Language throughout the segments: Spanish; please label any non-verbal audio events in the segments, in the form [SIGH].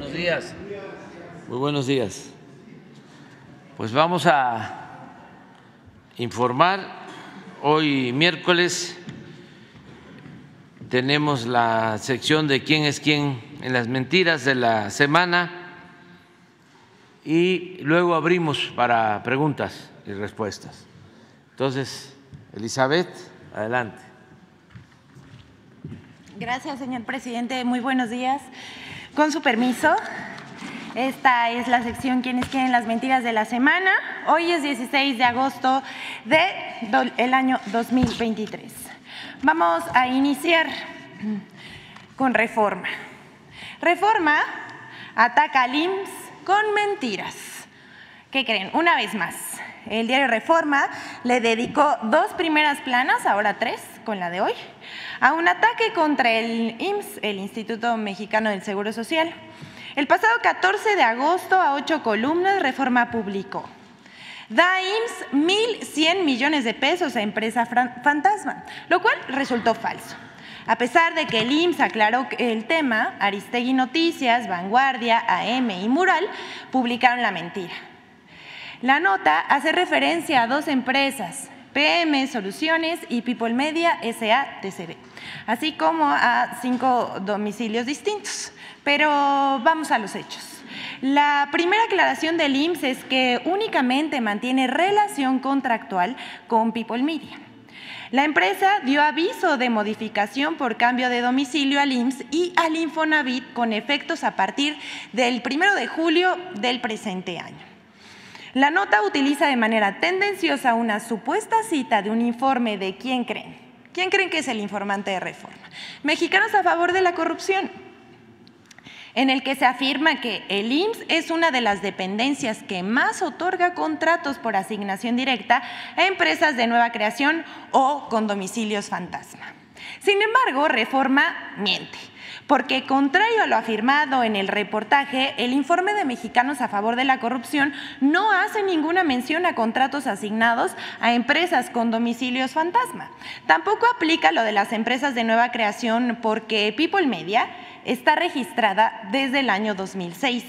Buenos días. Muy buenos días. Pues vamos a informar. Hoy miércoles tenemos la sección de quién es quién en las mentiras de la semana y luego abrimos para preguntas y respuestas. Entonces, Elizabeth, adelante. Gracias, señor presidente. Muy buenos días. Con su permiso, esta es la sección ¿Quiénes quieren las mentiras de la semana? Hoy es 16 de agosto del año 2023. Vamos a iniciar con reforma. Reforma ataca al IMSS con mentiras. ¿Qué creen? Una vez más, el diario Reforma le dedicó dos primeras planas, ahora tres, con la de hoy, a un ataque contra el IMSS, el Instituto Mexicano del Seguro Social. El pasado 14 de agosto, a ocho columnas, Reforma publicó. Da IMSS 1.100 millones de pesos a empresa fantasma, lo cual resultó falso. A pesar de que el IMSS aclaró el tema, Aristegui Noticias, Vanguardia, AM y Mural publicaron la mentira. La nota hace referencia a dos empresas, PM Soluciones y People Media SA-TCB, así como a cinco domicilios distintos. Pero vamos a los hechos. La primera aclaración del IMSS es que únicamente mantiene relación contractual con People Media. La empresa dio aviso de modificación por cambio de domicilio al IMSS y al Infonavit con efectos a partir del 1 de julio del presente año. La nota utiliza de manera tendenciosa una supuesta cita de un informe de quién creen. ¿Quién creen que es el informante de reforma? Mexicanos a favor de la corrupción, en el que se afirma que el IMSS es una de las dependencias que más otorga contratos por asignación directa a empresas de nueva creación o con domicilios fantasma. Sin embargo, Reforma miente porque contrario a lo afirmado en el reportaje, el informe de Mexicanos a favor de la corrupción no hace ninguna mención a contratos asignados a empresas con domicilios fantasma. Tampoco aplica lo de las empresas de nueva creación porque People Media está registrada desde el año 2006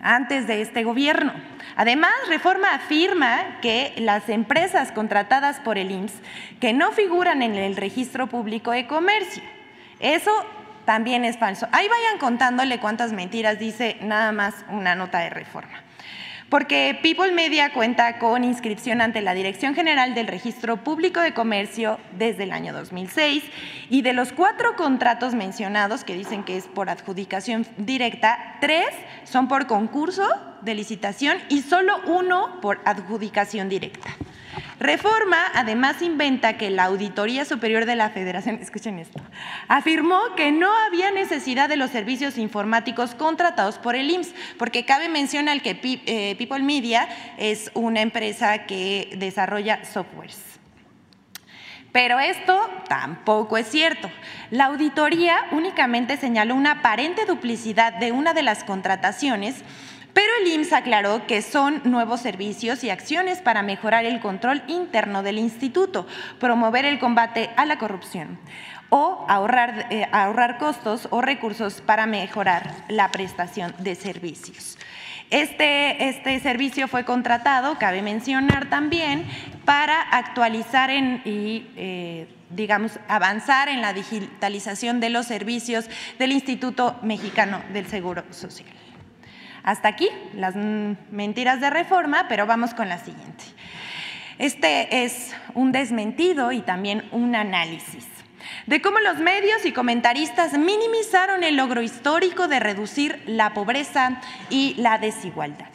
antes de este gobierno. Además, Reforma afirma que las empresas contratadas por el IMSS que no figuran en el registro público de comercio, eso también es falso. Ahí vayan contándole cuántas mentiras dice nada más una nota de reforma. Porque People Media cuenta con inscripción ante la Dirección General del Registro Público de Comercio desde el año 2006 y de los cuatro contratos mencionados, que dicen que es por adjudicación directa, tres son por concurso de licitación y solo uno por adjudicación directa. Reforma además inventa que la Auditoría Superior de la Federación, escuchen esto, afirmó que no había necesidad de los servicios informáticos contratados por el IMSS, porque cabe mencionar que eh, People Media es una empresa que desarrolla softwares. Pero esto tampoco es cierto. La auditoría únicamente señaló una aparente duplicidad de una de las contrataciones pero el IMSS aclaró que son nuevos servicios y acciones para mejorar el control interno del instituto, promover el combate a la corrupción o ahorrar, eh, costos o recursos para mejorar la prestación de servicios. Este, este, servicio fue contratado, cabe mencionar también, para actualizar y, eh, digamos, avanzar en la digitalización de los servicios del Instituto Mexicano del Seguro Social. Hasta aquí las mentiras de reforma, pero vamos con la siguiente. Este es un desmentido y también un análisis de cómo los medios y comentaristas minimizaron el logro histórico de reducir la pobreza y la desigualdad.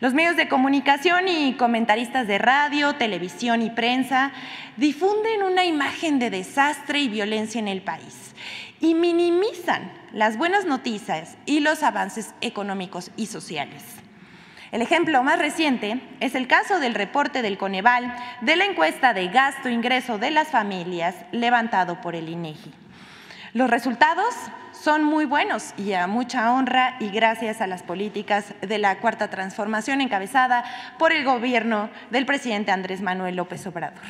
Los medios de comunicación y comentaristas de radio, televisión y prensa difunden una imagen de desastre y violencia en el país y minimizan las buenas noticias y los avances económicos y sociales. El ejemplo más reciente es el caso del reporte del Coneval de la encuesta de gasto-ingreso de las familias levantado por el INEGI. Los resultados son muy buenos y a mucha honra y gracias a las políticas de la Cuarta Transformación encabezada por el gobierno del presidente Andrés Manuel López Obrador.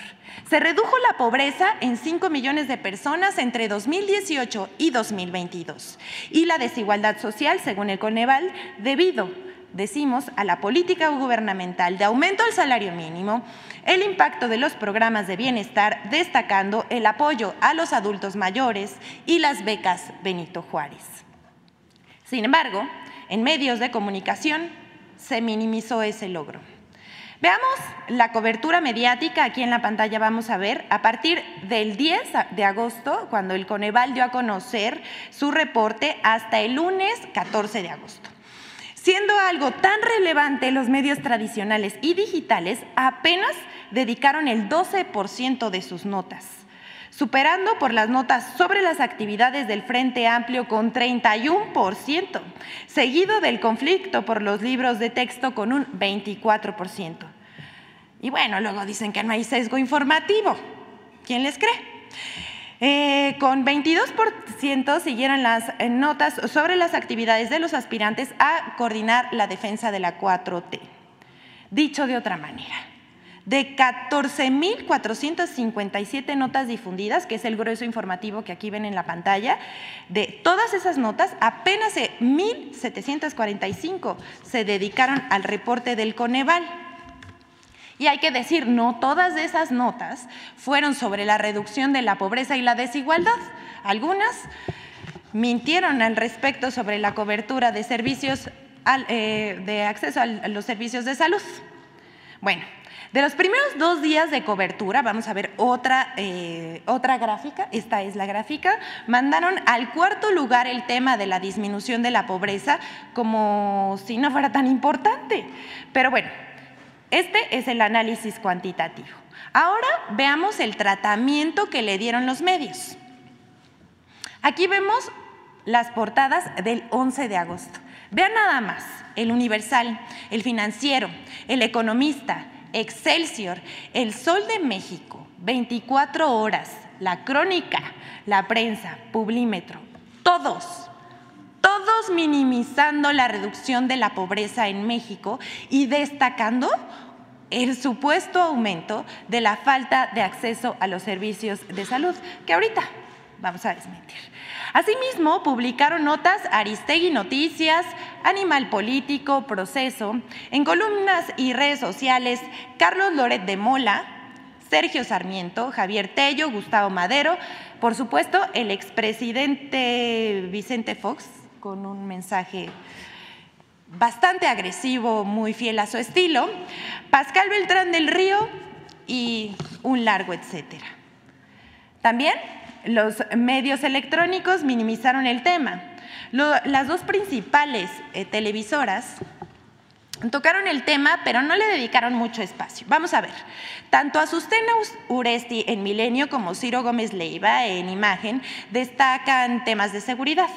Se redujo la pobreza en 5 millones de personas entre 2018 y 2022 y la desigualdad social, según el Coneval, debido decimos, a la política gubernamental de aumento al salario mínimo, el impacto de los programas de bienestar, destacando el apoyo a los adultos mayores y las becas Benito Juárez. Sin embargo, en medios de comunicación se minimizó ese logro. Veamos la cobertura mediática, aquí en la pantalla vamos a ver, a partir del 10 de agosto, cuando el Coneval dio a conocer su reporte, hasta el lunes 14 de agosto. Siendo algo tan relevante, los medios tradicionales y digitales apenas dedicaron el 12% de sus notas, superando por las notas sobre las actividades del Frente Amplio con 31%, seguido del conflicto por los libros de texto con un 24%. Y bueno, luego dicen que no hay sesgo informativo. ¿Quién les cree? Eh, con 22% siguieron las eh, notas sobre las actividades de los aspirantes a coordinar la defensa de la 4T. Dicho de otra manera, de 14.457 notas difundidas, que es el grueso informativo que aquí ven en la pantalla, de todas esas notas, apenas 1.745 se dedicaron al reporte del Coneval. Y hay que decir, no todas esas notas fueron sobre la reducción de la pobreza y la desigualdad. Algunas mintieron al respecto sobre la cobertura de servicios, eh, de acceso a los servicios de salud. Bueno, de los primeros dos días de cobertura, vamos a ver otra, eh, otra gráfica, esta es la gráfica, mandaron al cuarto lugar el tema de la disminución de la pobreza como si no fuera tan importante. Pero bueno, este es el análisis cuantitativo. Ahora veamos el tratamiento que le dieron los medios. Aquí vemos las portadas del 11 de agosto. Vean nada más, el Universal, el Financiero, el Economista, Excelsior, el Sol de México, 24 horas, la Crónica, la Prensa, Publímetro, todos, todos minimizando la reducción de la pobreza en México y destacando el supuesto aumento de la falta de acceso a los servicios de salud, que ahorita vamos a desmentir. Asimismo, publicaron notas Aristegui Noticias, Animal Político, Proceso, en columnas y redes sociales Carlos Loret de Mola, Sergio Sarmiento, Javier Tello, Gustavo Madero, por supuesto el expresidente Vicente Fox, con un mensaje bastante agresivo, muy fiel a su estilo, Pascal Beltrán del Río y un largo etcétera. También los medios electrónicos minimizaron el tema. las dos principales eh, televisoras tocaron el tema, pero no le dedicaron mucho espacio. Vamos a ver, tanto Azucena Uresti en Milenio como Ciro Gómez Leiva en Imagen destacan temas de seguridad.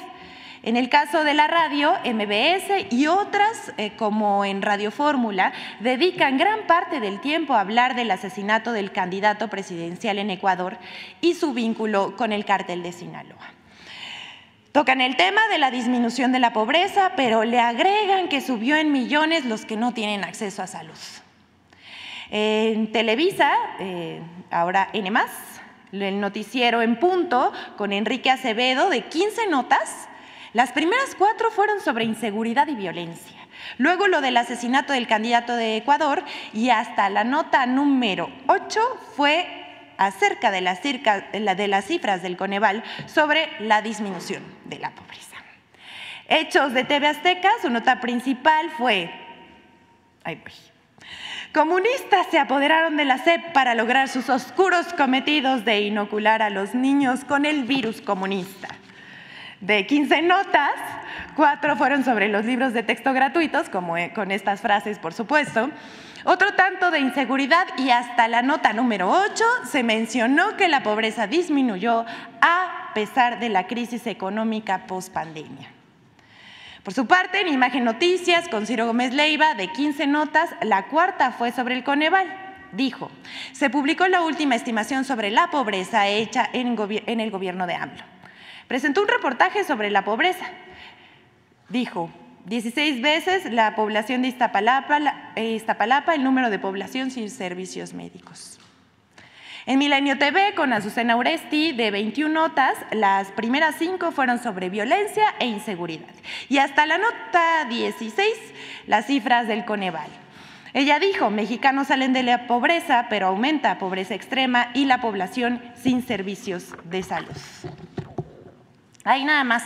En el caso de la radio, MBS y otras eh, como en Radio Fórmula dedican gran parte del tiempo a hablar del asesinato del candidato presidencial en Ecuador y su vínculo con el cártel de Sinaloa. Tocan el tema de la disminución de la pobreza, pero le agregan que subió en millones los que no tienen acceso a salud. En Televisa, eh, ahora N, el noticiero en punto con Enrique Acevedo de 15 notas las primeras cuatro fueron sobre inseguridad y violencia. Luego lo del asesinato del candidato de Ecuador y hasta la nota número 8 fue acerca de las, cifras del Coneval sobre la disminución de la pobreza. Hechos de TV Azteca, su nota principal fue, Comunistas se apoderaron de la SEP para lograr sus oscuros cometidos de inocular a los niños con el virus comunista. De 15 notas, cuatro fueron sobre los libros de texto gratuitos, como eh, con estas frases, por supuesto. Otro tanto de inseguridad y hasta la nota número 8 se mencionó que la pobreza disminuyó a pesar de la crisis económica post-pandemia. Por su parte, en Imagen Noticias, con Ciro Gómez Leiva, de 15 notas, la cuarta fue sobre el Coneval. Dijo, se publicó la última estimación sobre la pobreza hecha en, en el gobierno de AMLO. Presentó un reportaje sobre la pobreza. Dijo, 16 veces la población de Iztapalapa, eh, Iztapalapa, el número de población sin servicios médicos. En Milenio TV, con Azucena Uresti, de 21 notas, las primeras cinco fueron sobre violencia e inseguridad. Y hasta la nota 16, las cifras del Coneval. Ella dijo, mexicanos salen de la pobreza, pero aumenta pobreza extrema y la población sin servicios de salud. Ahí nada más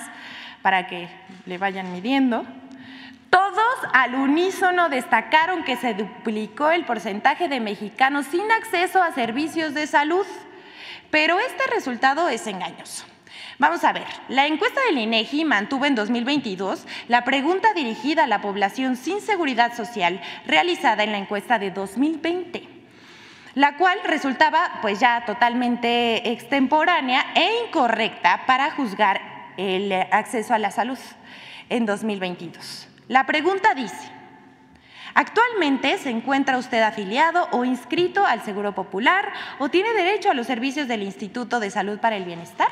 para que le vayan midiendo. Todos al unísono destacaron que se duplicó el porcentaje de mexicanos sin acceso a servicios de salud, pero este resultado es engañoso. Vamos a ver, la encuesta del INEGI mantuvo en 2022 la pregunta dirigida a la población sin seguridad social realizada en la encuesta de 2020, la cual resultaba pues ya totalmente extemporánea e incorrecta para juzgar el acceso a la salud en 2022. La pregunta dice, ¿actualmente se encuentra usted afiliado o inscrito al Seguro Popular o tiene derecho a los servicios del Instituto de Salud para el Bienestar?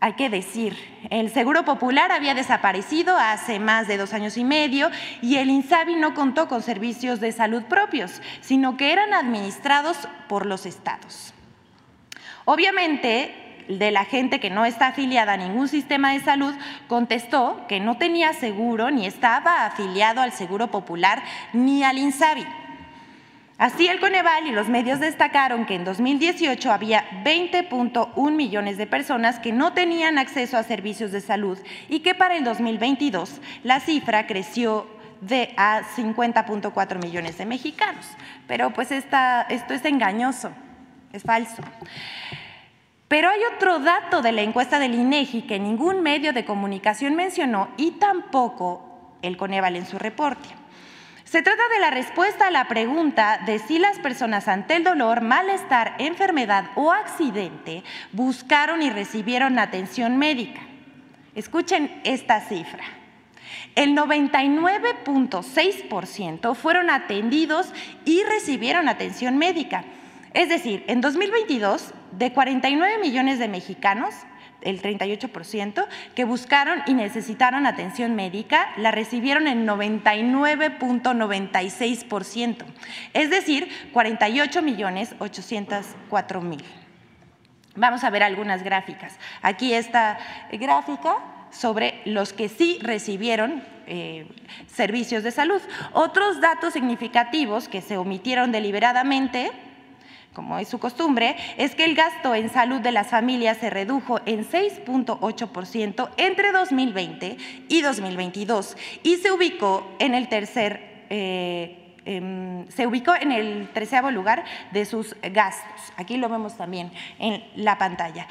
Hay que decir, el Seguro Popular había desaparecido hace más de dos años y medio y el INSABI no contó con servicios de salud propios, sino que eran administrados por los estados. Obviamente, de la gente que no está afiliada a ningún sistema de salud contestó que no tenía seguro ni estaba afiliado al Seguro Popular ni al INSABI. Así el Coneval y los medios destacaron que en 2018 había 20.1 millones de personas que no tenían acceso a servicios de salud y que para el 2022 la cifra creció de a 50.4 millones de mexicanos. Pero pues esto es engañoso, es falso. Pero hay otro dato de la encuesta del INEGI que ningún medio de comunicación mencionó y tampoco el Coneval en su reporte. Se trata de la respuesta a la pregunta de si las personas ante el dolor, malestar, enfermedad o accidente buscaron y recibieron atención médica. Escuchen esta cifra. El 99.6% fueron atendidos y recibieron atención médica. Es decir, en 2022, de 49 millones de mexicanos, el 38%, que buscaron y necesitaron atención médica, la recibieron en 99.96%, es decir, 48 millones 804 mil. Vamos a ver algunas gráficas. Aquí esta gráfica sobre los que sí recibieron eh, servicios de salud. Otros datos significativos que se omitieron deliberadamente como es su costumbre, es que el gasto en salud de las familias se redujo en 6.8% entre 2020 y 2022 y se ubicó en el tercer eh, em, se ubicó en el treceavo lugar de sus gastos. Aquí lo vemos también en la pantalla.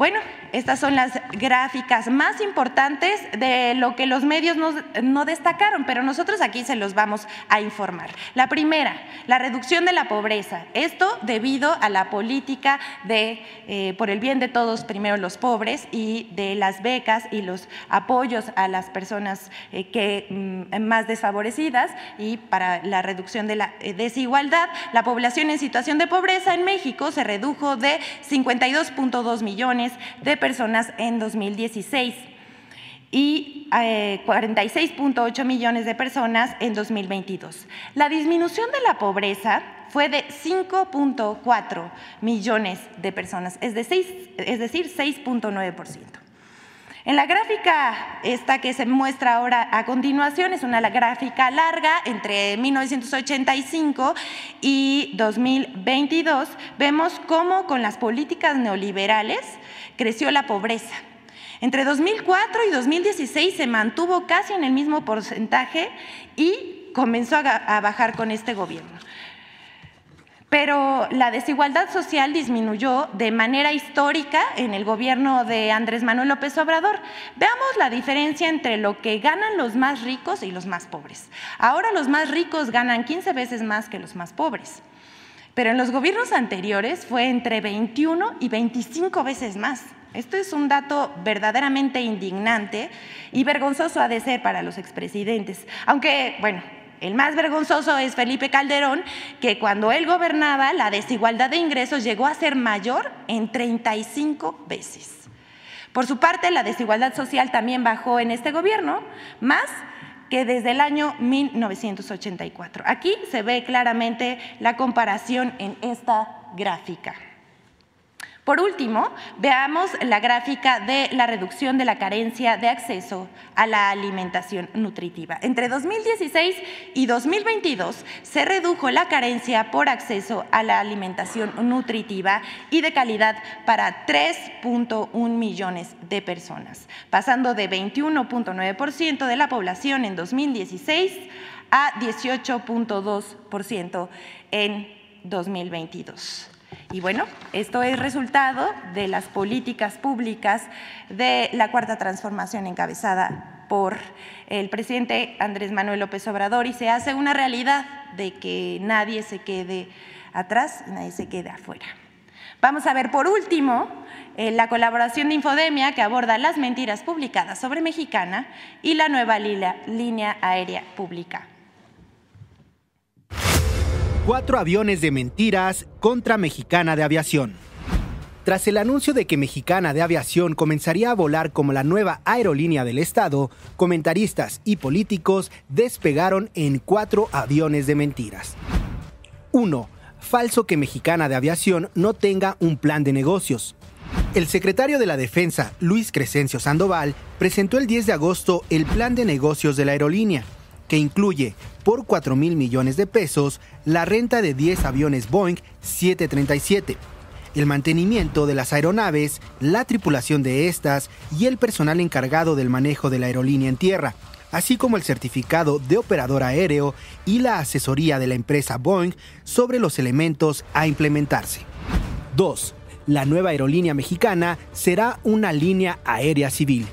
Bueno, estas son las gráficas más importantes de lo que los medios no, destacaron, pero nosotros aquí se los vamos a informar. La primera, la reducción de la pobreza. Esto debido a la política de eh, por el bien de todos, primero los pobres, y de las becas y los apoyos a las personas eh, que, mm, más desfavorecidas y para la reducción de la eh, desigualdad. La población en situación de pobreza en México se redujo de 52.2 millones de personas en 2016 y 46.8 eh, millones de personas en 2022. La disminución de la pobreza fue de 5.4 millones de personas, es, es decir, 6.9%. En la gráfica esta que se muestra ahora a continuación es una gráfica larga entre 1985 y 2022. Vemos cómo con las políticas neoliberales creció la pobreza. Entre 2004 y 2016 se mantuvo casi en el mismo porcentaje y comenzó a bajar con este gobierno. Pero la desigualdad social disminuyó de manera histórica en el gobierno de Andrés Manuel López Obrador. Veamos la diferencia entre lo que ganan los más ricos y los más pobres. Ahora los más ricos ganan 15 veces más que los más pobres. Pero en los gobiernos anteriores fue entre 21 y 25 veces más. Esto es un dato verdaderamente indignante y vergonzoso ha de ser para los expresidentes. Aunque, bueno, el más vergonzoso es Felipe Calderón, que cuando él gobernaba la desigualdad de ingresos llegó a ser mayor en 35 veces. Por su parte, la desigualdad social también bajó en este gobierno, más que desde el año 1984. Aquí se ve claramente la comparación en esta gráfica. Por último, veamos la gráfica de la reducción de la carencia de acceso a la alimentación nutritiva. Entre 2016 y 2022 se redujo la carencia por acceso a la alimentación nutritiva y de calidad para 3.1 millones de personas, pasando de 21.9% de la población en 2016 a 18.2% en 2022. Y bueno, esto es resultado de las políticas públicas de la cuarta transformación encabezada por el presidente Andrés Manuel López Obrador y se hace una realidad de que nadie se quede atrás y nadie se quede afuera. Vamos a ver por último eh, la colaboración de Infodemia que aborda las mentiras publicadas sobre Mexicana y la nueva línea aérea pública cuatro aviones de mentiras contra Mexicana de Aviación. Tras el anuncio de que Mexicana de Aviación comenzaría a volar como la nueva aerolínea del Estado, comentaristas y políticos despegaron en cuatro aviones de mentiras. 1. Falso que Mexicana de Aviación no tenga un plan de negocios. El secretario de la Defensa, Luis Crescencio Sandoval, presentó el 10 de agosto el plan de negocios de la aerolínea, que incluye por 4 mil millones de pesos la renta de 10 aviones Boeing 737, el mantenimiento de las aeronaves, la tripulación de estas y el personal encargado del manejo de la aerolínea en tierra, así como el certificado de operador aéreo y la asesoría de la empresa Boeing sobre los elementos a implementarse. 2. La nueva aerolínea mexicana será una línea aérea civil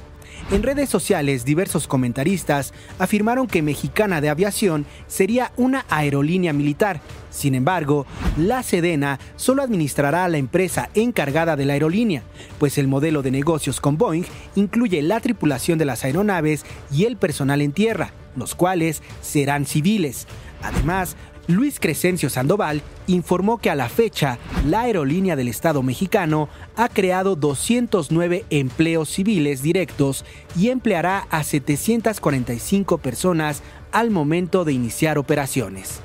en redes sociales, diversos comentaristas afirmaron que Mexicana de Aviación sería una aerolínea militar. Sin embargo, la Sedena solo administrará a la empresa encargada de la aerolínea, pues el modelo de negocios con Boeing incluye la tripulación de las aeronaves y el personal en tierra, los cuales serán civiles. Además, Luis Crescencio Sandoval informó que a la fecha la aerolínea del Estado mexicano ha creado 209 empleos civiles directos y empleará a 745 personas al momento de iniciar operaciones.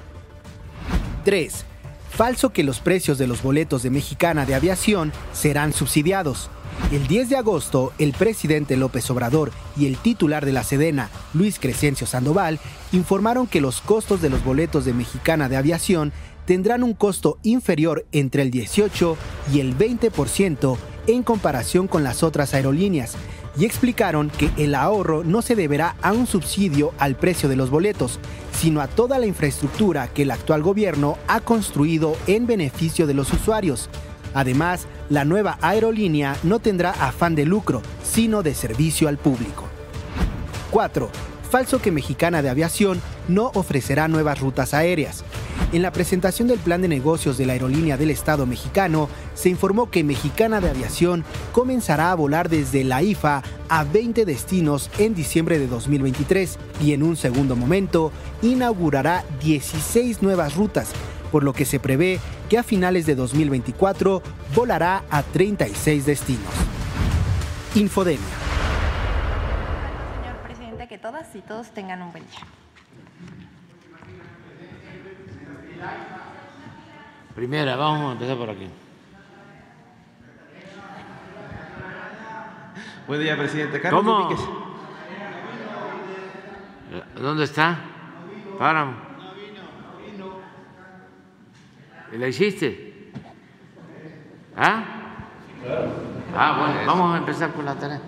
3. Falso que los precios de los boletos de Mexicana de Aviación serán subsidiados. El 10 de agosto, el presidente López Obrador y el titular de la Sedena, Luis Crescencio Sandoval, informaron que los costos de los boletos de Mexicana de Aviación tendrán un costo inferior entre el 18 y el 20% en comparación con las otras aerolíneas, y explicaron que el ahorro no se deberá a un subsidio al precio de los boletos, sino a toda la infraestructura que el actual gobierno ha construido en beneficio de los usuarios. Además, la nueva aerolínea no tendrá afán de lucro, sino de servicio al público. 4. Falso que Mexicana de Aviación no ofrecerá nuevas rutas aéreas. En la presentación del plan de negocios de la aerolínea del Estado mexicano, se informó que Mexicana de Aviación comenzará a volar desde la IFA a 20 destinos en diciembre de 2023 y en un segundo momento inaugurará 16 nuevas rutas, por lo que se prevé que a finales de 2024 volará a 36 destinos. Infodemia. Señor presidente, que todas y todos tengan un buen día. Primera, vamos a empezar por aquí. Buen día, presidente. Carlos ¿Cómo? ¿Dónde está? Páramo. ¿Y ¿La hiciste? ¿Ah? Ah, bueno, vamos a empezar con la tarea.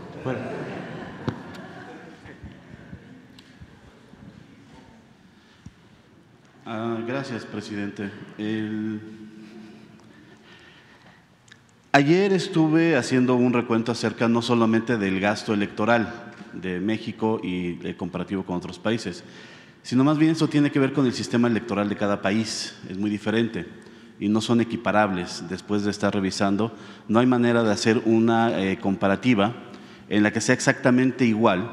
Ah, gracias, presidente. Ayer estuve haciendo un recuento acerca no solamente del gasto electoral de México y el comparativo con otros países, sino más bien eso tiene que ver con el sistema electoral de cada país. Es muy diferente y no son equiparables. Después de estar revisando, no hay manera de hacer una eh, comparativa en la que sea exactamente igual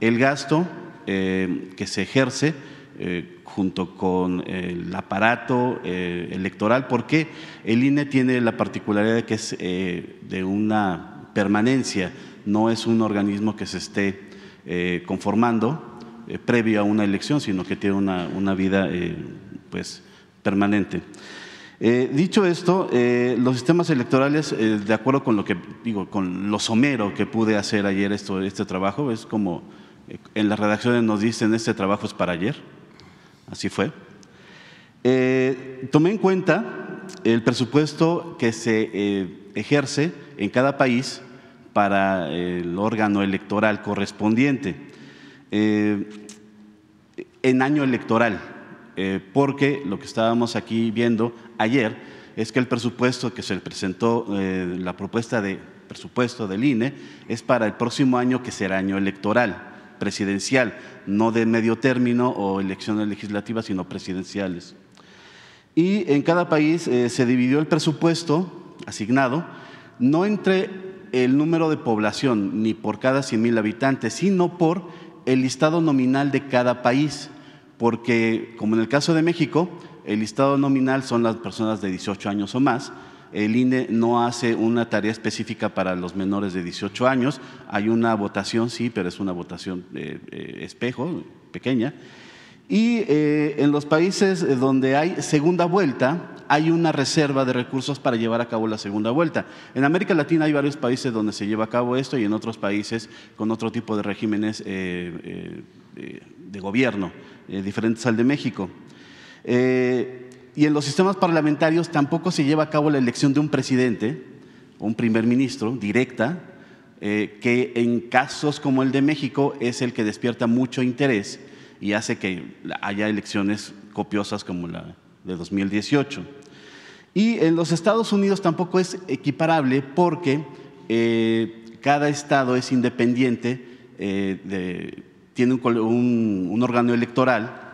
el gasto eh, que se ejerce eh, junto con el aparato electoral, porque el INE tiene la particularidad de que es de una permanencia no es un organismo que se esté conformando previo a una elección, sino que tiene una, una vida pues, permanente. Dicho esto, los sistemas electorales, de acuerdo con lo que digo, con lo somero que pude hacer ayer esto, este trabajo, es como en las redacciones nos dicen este trabajo es para ayer, así fue. tomé en cuenta el presupuesto que se ejerce en cada país para el órgano electoral correspondiente eh, en año electoral, eh, porque lo que estábamos aquí viendo ayer es que el presupuesto que se presentó, eh, la propuesta de presupuesto del INE, es para el próximo año que será año electoral, presidencial, no de medio término o elecciones legislativas, sino presidenciales. Y en cada país se dividió el presupuesto asignado, no entre el número de población ni por cada 100 mil habitantes, sino por el listado nominal de cada país, porque como en el caso de México, el listado nominal son las personas de 18 años o más, el INE no hace una tarea específica para los menores de 18 años, hay una votación, sí, pero es una votación eh, eh, espejo, pequeña, y eh, en los países donde hay segunda vuelta, hay una reserva de recursos para llevar a cabo la segunda vuelta. En América Latina hay varios países donde se lleva a cabo esto y en otros países con otro tipo de regímenes de gobierno, diferentes al de México. Y en los sistemas parlamentarios tampoco se lleva a cabo la elección de un presidente o un primer ministro directa, que en casos como el de México es el que despierta mucho interés y hace que haya elecciones copiosas como la de 2018. Y en los Estados Unidos tampoco es equiparable porque eh, cada estado es independiente, eh, tiene un, órgano electoral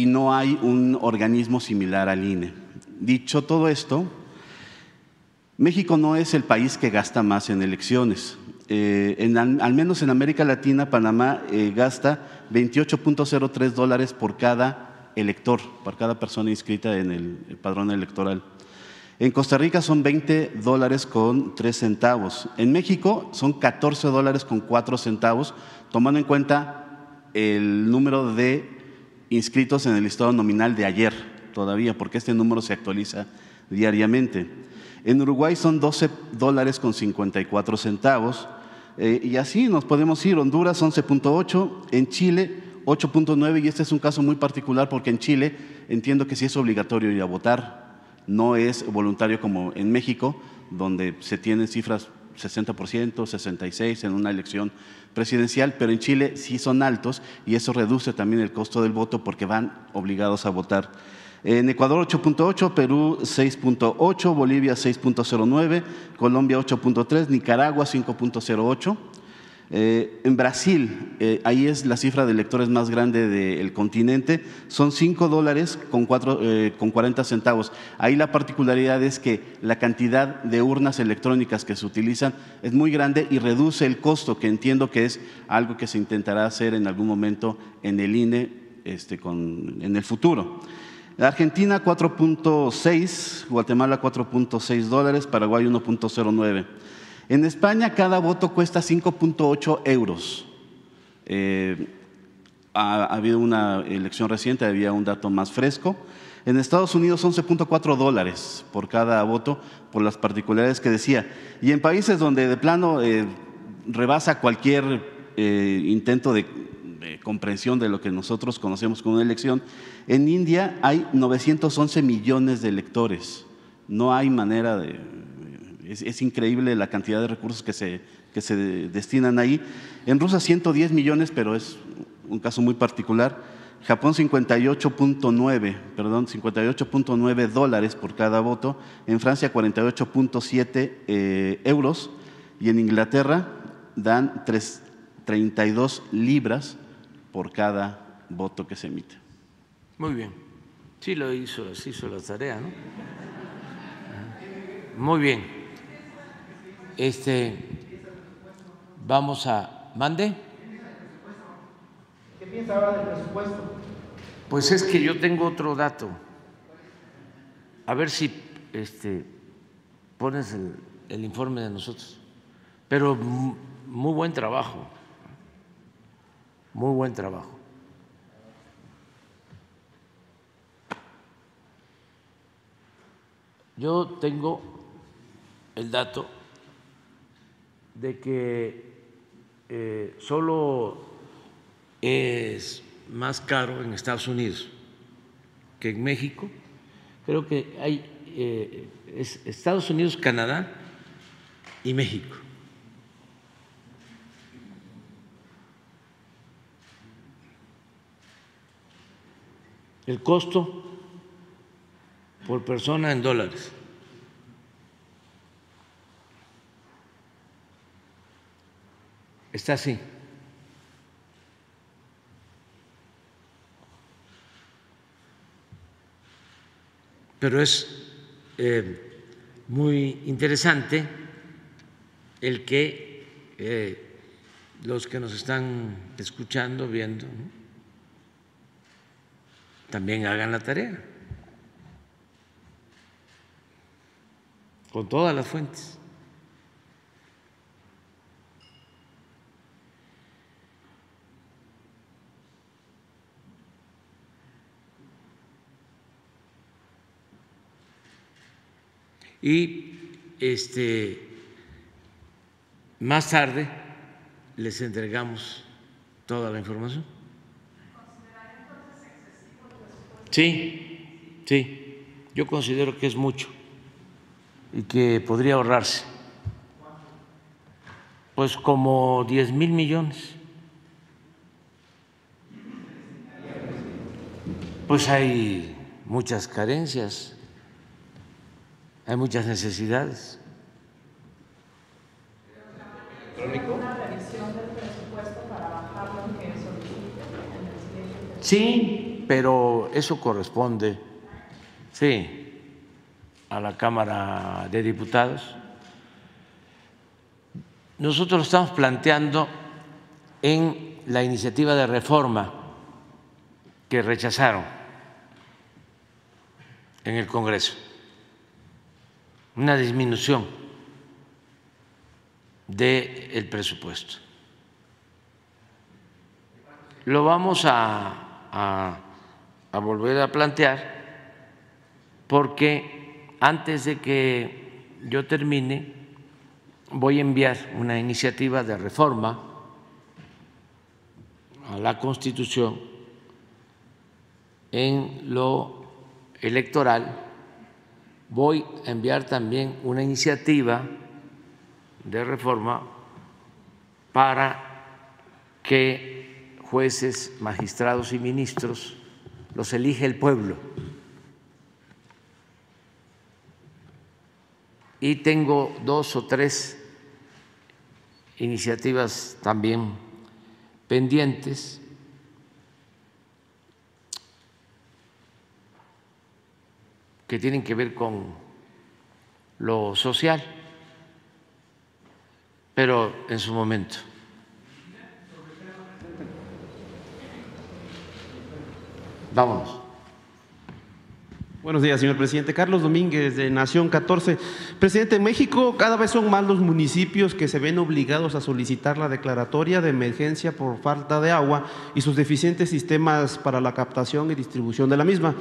y no hay un organismo similar al INE. Dicho todo esto, México no es el país que gasta más en elecciones. Eh, al menos en América Latina, Panamá gasta 28.03 dólares por cada elector, por cada persona inscrita en el padrón electoral. En Costa Rica son 20 dólares con 3 centavos. En México son 14 dólares con 4 centavos, tomando en cuenta el número de inscritos en el listado nominal de ayer todavía, porque este número se actualiza diariamente. En Uruguay son 12 dólares con 54 centavos. Eh, y así nos podemos ir. Honduras 11.8, en Chile 8.9 y este es un caso muy particular porque en Chile entiendo que sí es obligatorio ir a votar, no es voluntario como en México, donde se tienen cifras 60%, 66% en una elección presidencial, pero en Chile sí son altos y eso reduce también el costo del voto porque van obligados a votar. En Ecuador 8.8, Perú 6.8, Bolivia 6.09, Colombia 8.3, Nicaragua 5.08. Eh, en Brasil, eh, ahí es la cifra de electores más grande del continente, son 5 dólares con, eh, con 40 centavos. Ahí la particularidad es que la cantidad de urnas electrónicas que se utilizan es muy grande y reduce el costo, que entiendo que es algo que se intentará hacer en algún momento en el INE este, en el futuro. Argentina 4.6, Guatemala 4.6 dólares, Paraguay 1.09. En España cada voto cuesta 5.8 euros. Eh, ha, habido una elección reciente, había un dato más fresco. En Estados Unidos 11.4 dólares por cada voto, por las particularidades que decía. Y en países donde de plano eh, rebasa cualquier eh, intento de comprensión de lo que nosotros conocemos como una elección, en India hay 911 millones de electores. No hay manera de... Es, increíble la cantidad de recursos que se, que se destinan ahí. En Rusia 110 millones, pero es un caso muy particular. Japón 58.9, perdón, 58.9 dólares por cada voto. En Francia 48.7 eh, euros. Y en Inglaterra dan 32 libras por cada voto que se emite. Muy bien. Sí lo hizo, sí hizo la tarea, ¿no? Muy bien. Este, vamos a. ¿Mande? ¿Qué piensa ahora del presupuesto? Pues es que yo tengo otro dato. A ver si este, pones el, el informe de nosotros. Pero muy buen trabajo, muy buen trabajo. Yo tengo el dato de que eh, solo es más caro en Estados Unidos que en México. Creo que hay eh, Estados Unidos, Canadá y México. El costo por persona en dólares. Está así. Pero es eh, muy interesante el que eh, los que nos están escuchando, viendo, también hagan la tarea con todas las fuentes. Y este, más tarde les entregamos toda la información. Sí, sí, yo considero que es mucho y que podría ahorrarse. Pues como 10 mil millones. Pues hay muchas carencias hay muchas necesidades. Sí, pero eso corresponde, sí, a la Cámara de Diputados. Nosotros lo estamos planteando en la iniciativa de reforma que rechazaron en el Congreso una disminución del presupuesto. Lo vamos a, a volver a plantear porque antes de que yo termine voy a enviar una iniciativa de reforma a la Constitución en lo electoral voy a enviar también una iniciativa de reforma para que jueces, magistrados y ministros los elige el pueblo. Y tengo dos o tres iniciativas también pendientes que tienen que ver con lo social, pero en su momento. Vámonos. Buenos días, señor presidente. Carlos Domínguez, de Nación 14. Presidente, en México cada vez son más los municipios que se ven obligados a solicitar la declaratoria de emergencia por falta de agua y sus deficientes sistemas para la captación y distribución de la misma.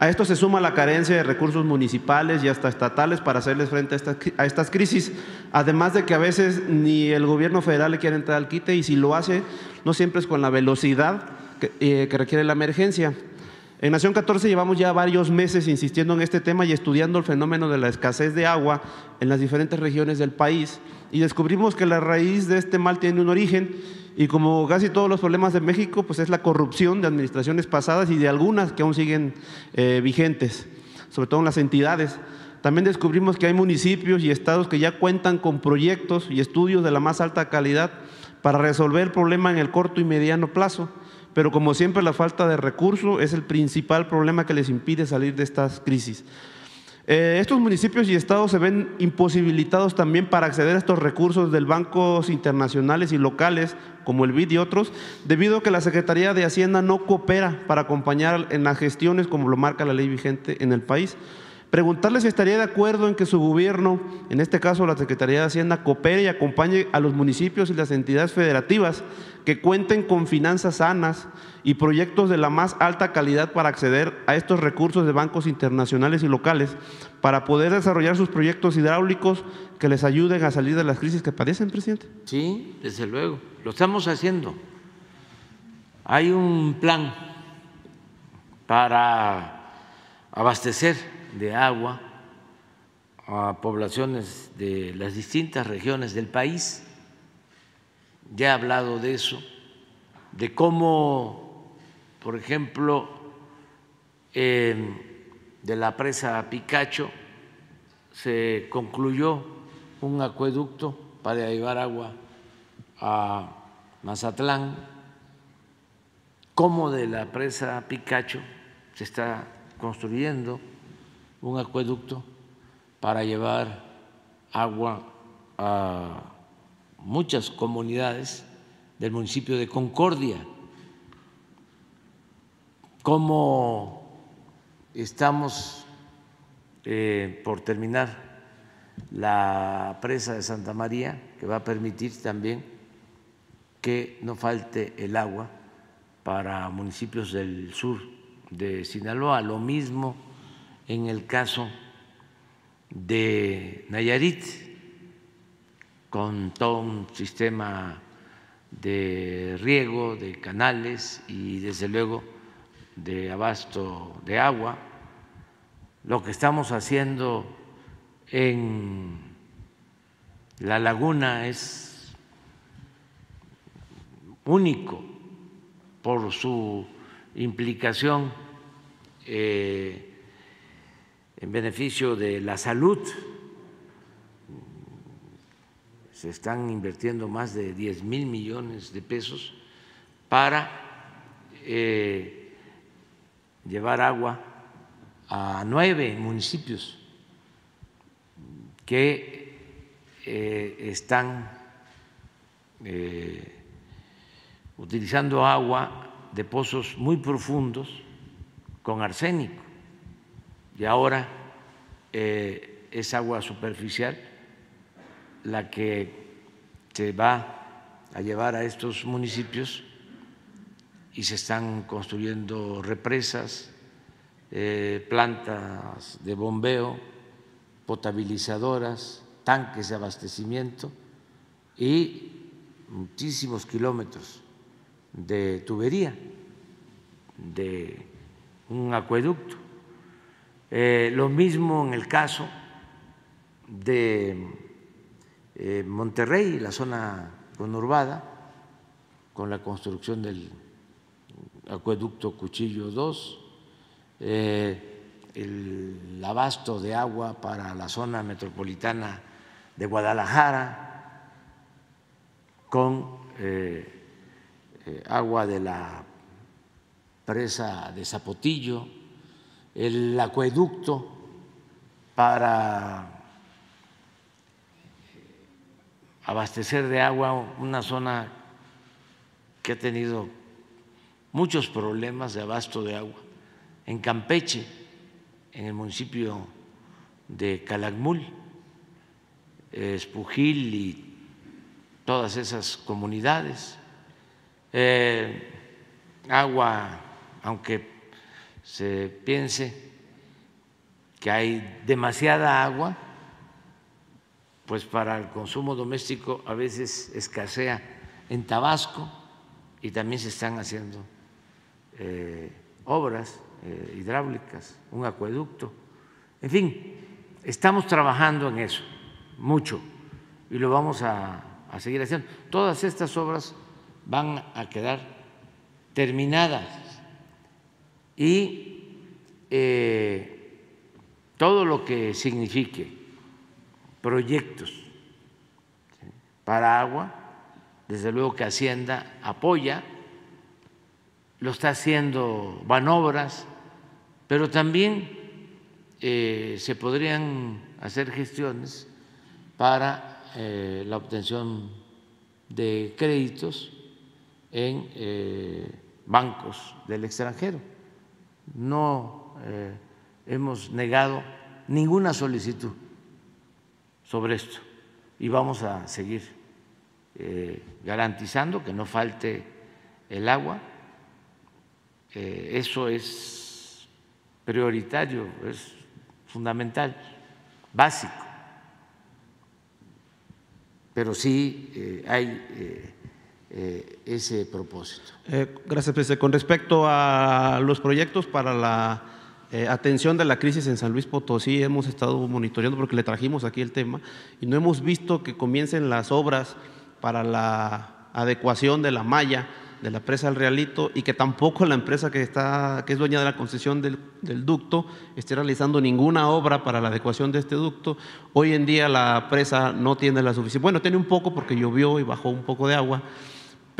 A esto se suma la carencia de recursos municipales y hasta estatales para hacerles frente a, estas crisis, además de que a veces ni el gobierno federal le quiere entrar al quite y si lo hace, no siempre es con la velocidad que eh, requiere la emergencia. En Nación 14 llevamos ya varios meses insistiendo en este tema y estudiando el fenómeno de la escasez de agua en las diferentes regiones del país y descubrimos que la raíz de este mal tiene un origen y como casi todos los problemas de México, pues es la corrupción de administraciones pasadas y de algunas que aún siguen eh, vigentes, sobre todo en las entidades. También descubrimos que hay municipios y estados que ya cuentan con proyectos y estudios de la más alta calidad para resolver el problema en el corto y mediano plazo pero como siempre la falta de recursos es el principal problema que les impide salir de estas crisis. Eh, estos municipios y estados se ven imposibilitados también para acceder a estos recursos del bancos internacionales y locales, como el BID y otros, debido a que la Secretaría de Hacienda no coopera para acompañar en las gestiones como lo marca la ley vigente en el país. Preguntarle si estaría de acuerdo en que su gobierno, en este caso la Secretaría de Hacienda, coopere y acompañe a los municipios y las entidades federativas que cuenten con finanzas sanas y proyectos de la más alta calidad para acceder a estos recursos de bancos internacionales y locales para poder desarrollar sus proyectos hidráulicos que les ayuden a salir de las crisis que padecen, presidente. Sí, desde luego, lo estamos haciendo. Hay un plan para abastecer de agua a poblaciones de las distintas regiones del país. Ya he hablado de eso, de cómo, por ejemplo, de la presa Picacho se concluyó un acueducto para llevar agua a Mazatlán, cómo de la presa Picacho se está construyendo un acueducto para llevar agua a muchas comunidades del municipio de Concordia, cómo estamos eh, por terminar la presa de Santa María, que va a permitir también que no falte el agua para municipios del sur de Sinaloa, lo mismo en el caso de Nayarit, con todo un sistema de riego, de canales y desde luego de abasto de agua. Lo que estamos haciendo en la laguna es único por su implicación eh, en beneficio de la salud. Se están invirtiendo más de 10 mil millones de pesos para eh, llevar agua a nueve municipios que eh, están eh, utilizando agua de pozos muy profundos con arsénico y ahora eh, es agua superficial la que se va a llevar a estos municipios y se están construyendo represas, eh, plantas de bombeo, potabilizadoras, tanques de abastecimiento y muchísimos kilómetros de tubería, de un acueducto. Eh, lo mismo en el caso de eh, Monterrey, la zona conurbada, con la construcción del acueducto Cuchillo 2, eh, el abasto de agua para la zona metropolitana de Guadalajara, con agua de la presa de Zapotillo, el acueducto para abastecer de agua una zona que ha tenido muchos problemas de abasto de agua, en Campeche, en el municipio de Calakmul, Espujil y todas esas comunidades. Eh, agua, aunque se piense que hay demasiada agua, pues para el consumo doméstico a veces escasea en Tabasco y también se están haciendo eh, obras eh, hidráulicas, un acueducto. En fin, estamos trabajando en eso mucho y lo vamos a, a seguir haciendo. Todas estas obras van a quedar terminadas y eh, todo lo que signifique proyectos para agua, desde luego que Hacienda apoya, lo está haciendo, van obras, pero también eh, se podrían hacer gestiones para eh, la obtención de créditos en bancos del extranjero no eh, hemos negado ninguna solicitud sobre esto y vamos a seguir eh, garantizando que no falte el agua. Eh, eso es prioritario, es fundamental, básico. Pero sí hay ese propósito. gracias, presidente. Con respecto a los proyectos para la eh, atención de la crisis en San Luis Potosí, hemos estado monitoreando porque le trajimos aquí el tema y no hemos visto que comiencen las obras para la adecuación de la malla de la presa del Realito y que tampoco la empresa que, está, que es dueña de la concesión del, del, ducto esté realizando ninguna obra para la adecuación de este ducto. Hoy en día la presa no tiene la suficiente, bueno, tiene un poco porque llovió y bajó un poco de agua,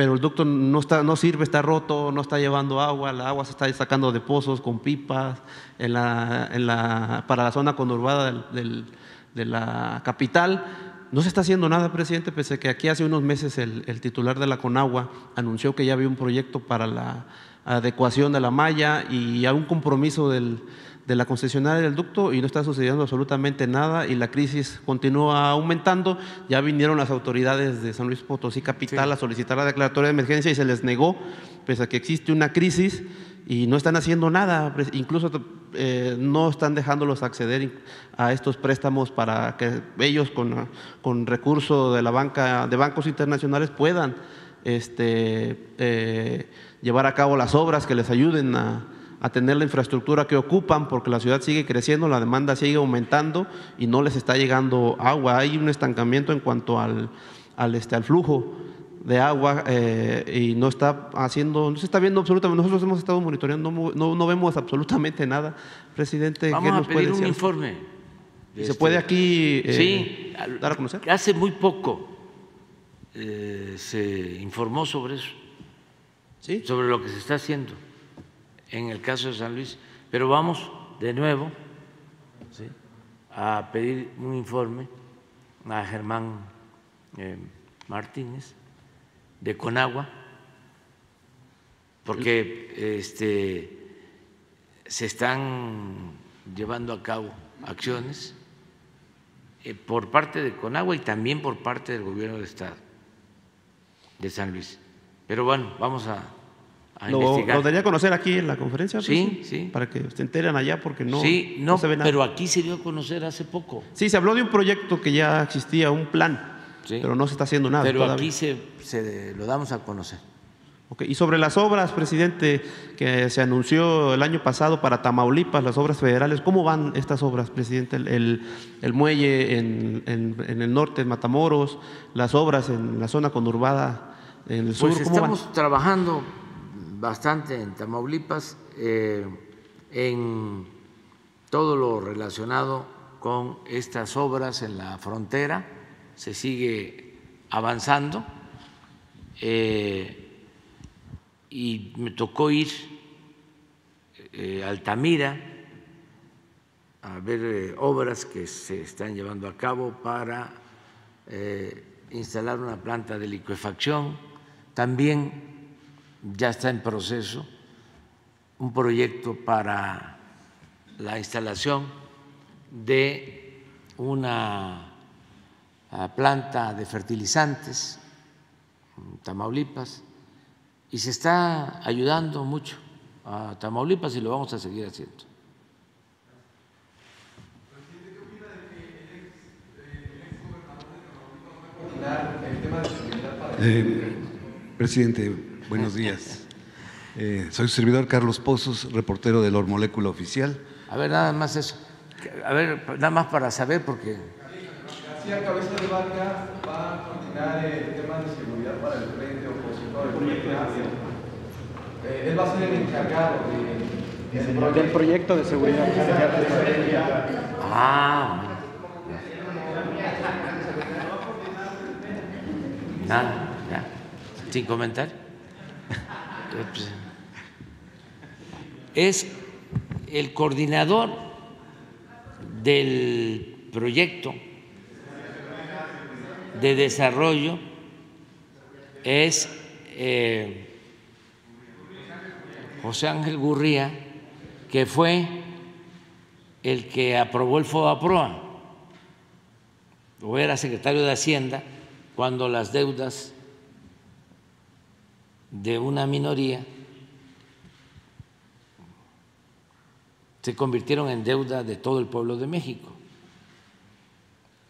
pero el ducto no, está, no sirve, está roto, no está llevando agua, la agua se está sacando de pozos con pipas en la, en la, para la zona conurbada del, de la capital. No se está haciendo nada, presidente, pese a que aquí hace unos meses el, el, titular de la Conagua anunció que ya había un proyecto para la adecuación de la malla y hay un compromiso del, de la concesionaria del ducto y no está sucediendo absolutamente nada y la crisis continúa aumentando. Ya vinieron las autoridades de San Luis Potosí Capital a solicitar la declaratoria de emergencia y se les negó, pese a que existe una crisis y no están haciendo nada, incluso eh, no están dejándolos acceder a estos préstamos para que ellos con, con recurso de la banca de bancos internacionales puedan este, eh, llevar a cabo las obras que les ayuden a, a tener la infraestructura que ocupan porque la ciudad sigue creciendo, la demanda sigue aumentando y no les está llegando agua. Hay un estancamiento en cuanto al, al, este, al flujo de agua eh, y no está haciendo, no se está viendo absolutamente, nosotros hemos estado monitoreando, no, no, vemos absolutamente nada. Presidente, Vamos ¿qué nos a pedir puede un informe. ¿Se este, puede aquí eh, sí, dar a conocer? Hace muy poco eh, se informó sobre eso, ¿Sí? sobre lo que se está haciendo en el caso de San Luis, pero vamos de nuevo a pedir un informe a Germán eh, Martínez de Conagua, porque este, se están llevando a cabo acciones eh, por parte de Conagua y también por parte del gobierno del Estado de San Luis. Pero bueno, vamos a ¿Lo, ¿Lo, daría a conocer aquí en la conferencia? Sí, sí. Para que se enteren allá porque no, sí, no, no se ve nada. Pero aquí se dio a conocer hace poco. Sí, se habló de un proyecto que ya existía, un plan, sí. pero no se está haciendo nada. Pero todavía. aquí se, se, lo damos a conocer. Okay. Y sobre las obras, presidente, que se anunció el año pasado para Tamaulipas, las obras federales, ¿cómo van estas obras, presidente? El, el, el muelle en, en, en, el norte, en Matamoros, las obras en la zona conurbada, en el sur. Pues ¿cómo estamos van? trabajando bastante en Tamaulipas, eh, en todo lo relacionado con estas obras en la frontera, se sigue avanzando eh, y me tocó ir eh, a Altamira a ver obras que se están llevando a cabo para instalar una planta de liquefacción, también ya está en proceso un proyecto para la instalación de una planta de fertilizantes en Tamaulipas y se está ayudando mucho a Tamaulipas y lo vamos a seguir haciendo. Eh, presidente, buenos días. Eh, soy su servidor Carlos Pozos, reportero de Lor Molécula Oficial. A ver, nada más eso. A ver, nada más para saber, porque. García Cabeza de Vaca va a coordinar el tema de seguridad para el frente opositor, el proyecto de eh, Él va a ser el encargado de, de, de, del proyecto de seguridad. Ah, nada, ya. Sin comentar. Es el coordinador del proyecto de desarrollo, es eh, José Ángel Gurría, que fue el que aprobó el FOBAPROA, o era secretario de Hacienda, cuando las deudas de una minoría se convirtieron en deuda de todo el pueblo de México.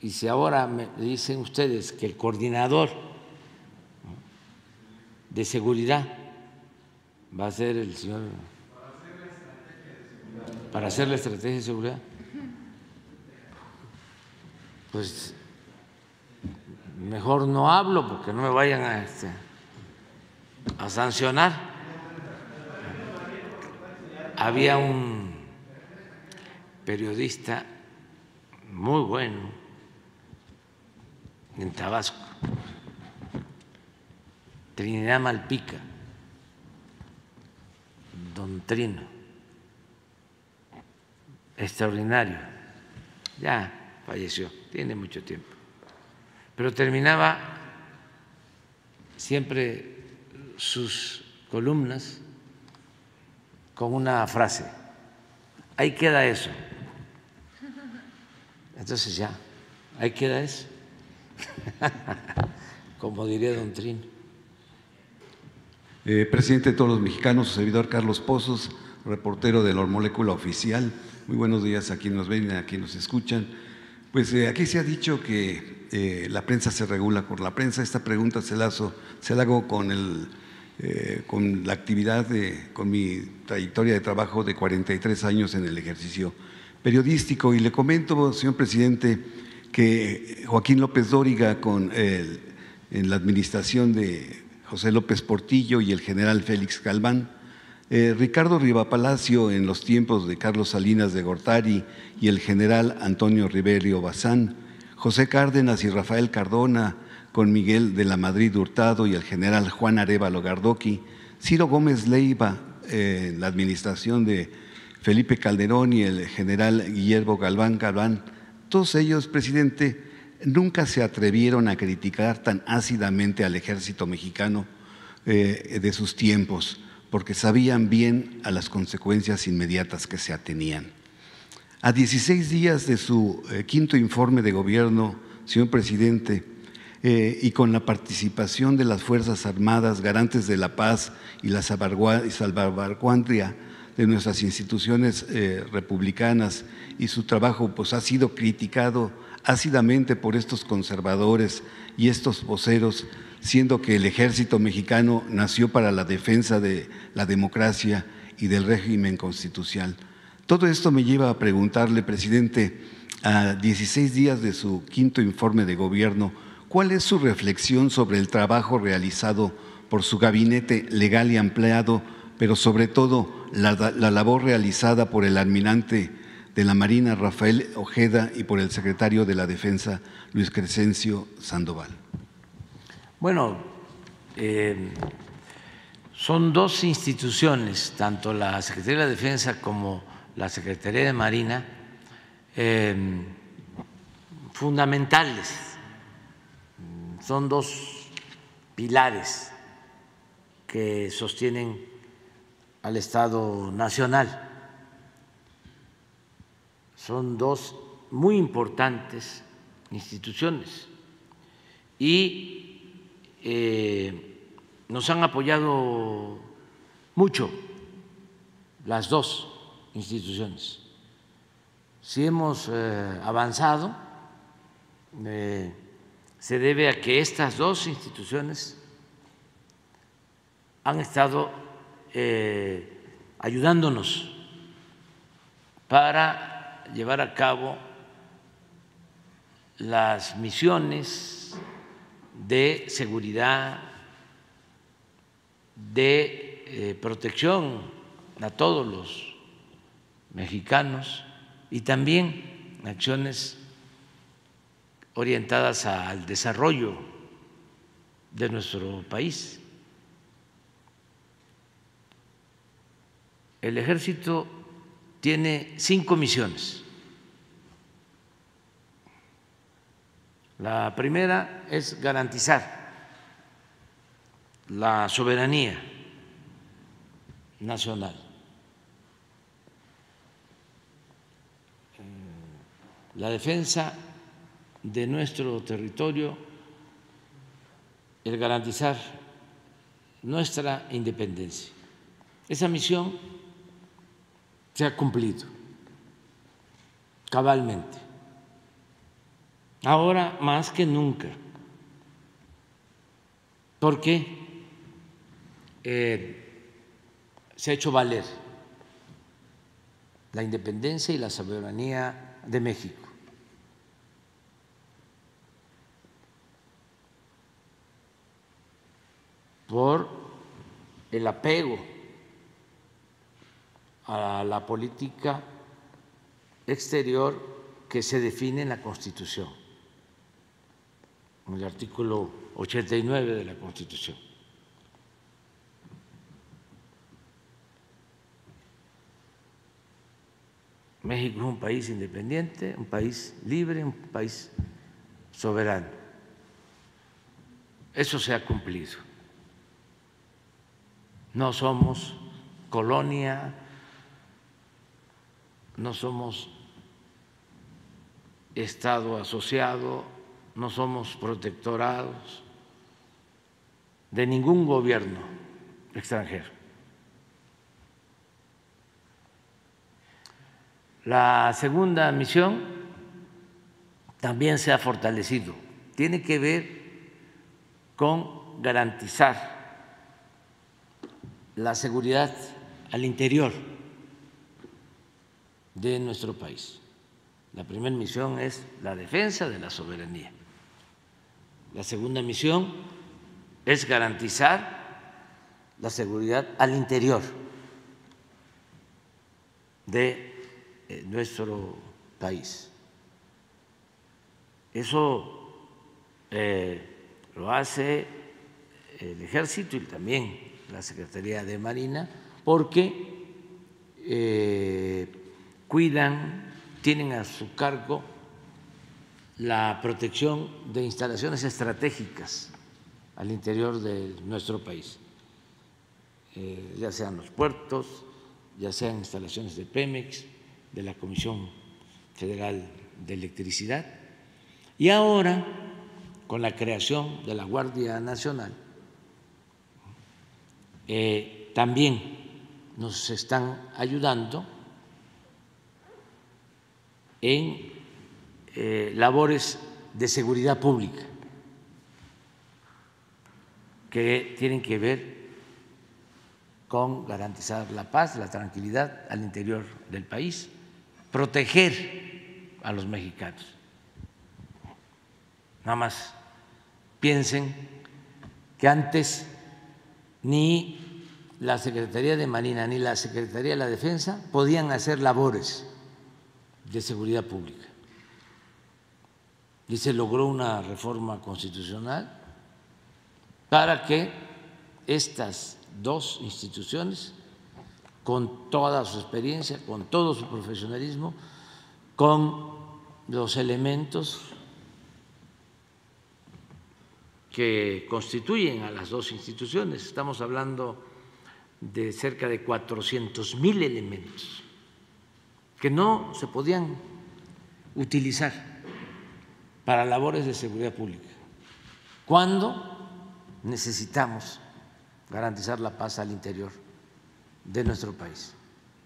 Y si ahora me dicen ustedes que el coordinador de seguridad va a ser el señor para hacer la estrategia de seguridad, pues mejor no hablo porque no me vayan a, este, a sancionar. Había un periodista muy bueno en Tabasco, Trinidad Malpica, don Trino, extraordinario, ya falleció, tiene mucho tiempo, pero terminaba siempre sus columnas con una frase, ahí queda eso. Entonces ya, ahí queda eso. [LAUGHS] Como diría don Trin. Eh, presidente de todos los mexicanos, su servidor Carlos Pozos, reportero de la Molécula Oficial. Muy buenos días a quienes nos ven a quienes nos escuchan. Pues eh, aquí se ha dicho que eh, la prensa se regula por la prensa. Esta pregunta se la, se la hago con, el, con la actividad, de, con mi trayectoria de trabajo de 43 años en el ejercicio periodístico. Y le comento, señor presidente, que Joaquín López Dóriga con en la administración de José López Portillo y el general Félix Galván, eh, Ricardo Rivapalacio en los tiempos de Carlos Salinas de Gortari y el general Antonio Riberio Bazán, José Cárdenas y Rafael Cardona con Miguel de la Madrid Hurtado y el general Juan Arevalo Gardoqui, Ciro Gómez Leiva eh, la administración de Felipe Calderón y el general Guillermo Galván Galván, todos ellos, presidente, nunca se atrevieron a criticar tan ácidamente al ejército mexicano eh, de sus tiempos, porque sabían bien a las consecuencias inmediatas que se atenían. A 16 días de su eh, quinto informe de gobierno, señor presidente, eh, y con la participación de las Fuerzas Armadas, garantes de la paz y la salvaguardia de nuestras instituciones republicanas y su trabajo pues, ha sido criticado ácidamente por estos conservadores y estos voceros, siendo que el ejército mexicano nació para la defensa de la democracia y del régimen constitucional. Todo esto me lleva a preguntarle, presidente, a 16 días de su quinto informe de gobierno, ¿cuál es su reflexión sobre el trabajo realizado por su gabinete legal y empleado, pero sobre todo la, la labor realizada por el almirante de la Marina Rafael Ojeda y por el secretario de la Defensa Luis Crescencio Sandoval. Bueno, eh, son dos instituciones, tanto la Secretaría de la Defensa como la Secretaría de Marina, eh, fundamentales, son dos pilares que sostienen al Estado Nacional son dos muy importantes instituciones y eh, nos han apoyado mucho las dos instituciones. Si hemos eh, avanzado, eh, se debe a que estas dos instituciones han estado ayudándonos para llevar a cabo las misiones de seguridad, de eh, protección a todos los mexicanos y también acciones orientadas al desarrollo de nuestro país. El ejército tiene cinco misiones. La primera es garantizar la soberanía nacional. la defensa de nuestro territorio, el garantizar nuestra independencia. Esa misión se ha cumplido cabalmente. Ahora más que nunca. Porque eh, se ha hecho valer la independencia y la soberanía de México. Por el apego a la política exterior que se define en la Constitución, en el artículo 89 de la Constitución. México es un país independiente, un país libre, un país soberano. Eso se ha cumplido. No somos colonia, no somos Estado asociado, no somos protectorados de ningún gobierno extranjero. La segunda misión también se ha fortalecido. Tiene que ver con garantizar la seguridad al interior de nuestro país. La primera misión es la defensa de la soberanía. La segunda misión es garantizar la seguridad al interior de eh, nuestro país. Eso eh, lo hace el ejército y también la Secretaría de Marina porque eh, cuidan, tienen a su cargo la protección de instalaciones estratégicas al interior de nuestro país, ya sean los puertos, ya sean instalaciones de Pemex, de la Comisión Federal de Electricidad. Y ahora con la creación de la Guardia Nacional eh, también nos están ayudando en eh, labores de seguridad pública que tienen que ver con garantizar la paz, la tranquilidad al interior del país proteger a los mexicanos. Nada más piensen que antes ni la Secretaría de Marina ni la Secretaría de la Defensa podían hacer labores de seguridad pública. Y se logró una reforma constitucional para que estas dos instituciones con toda su experiencia, con todo su profesionalismo, con los elementos que constituyen a las dos instituciones. Estamos hablando de cerca de 400 mil elementos que no se podían utilizar para labores de seguridad pública. ¿Cuándo necesitamos garantizar la paz al interior de nuestro país.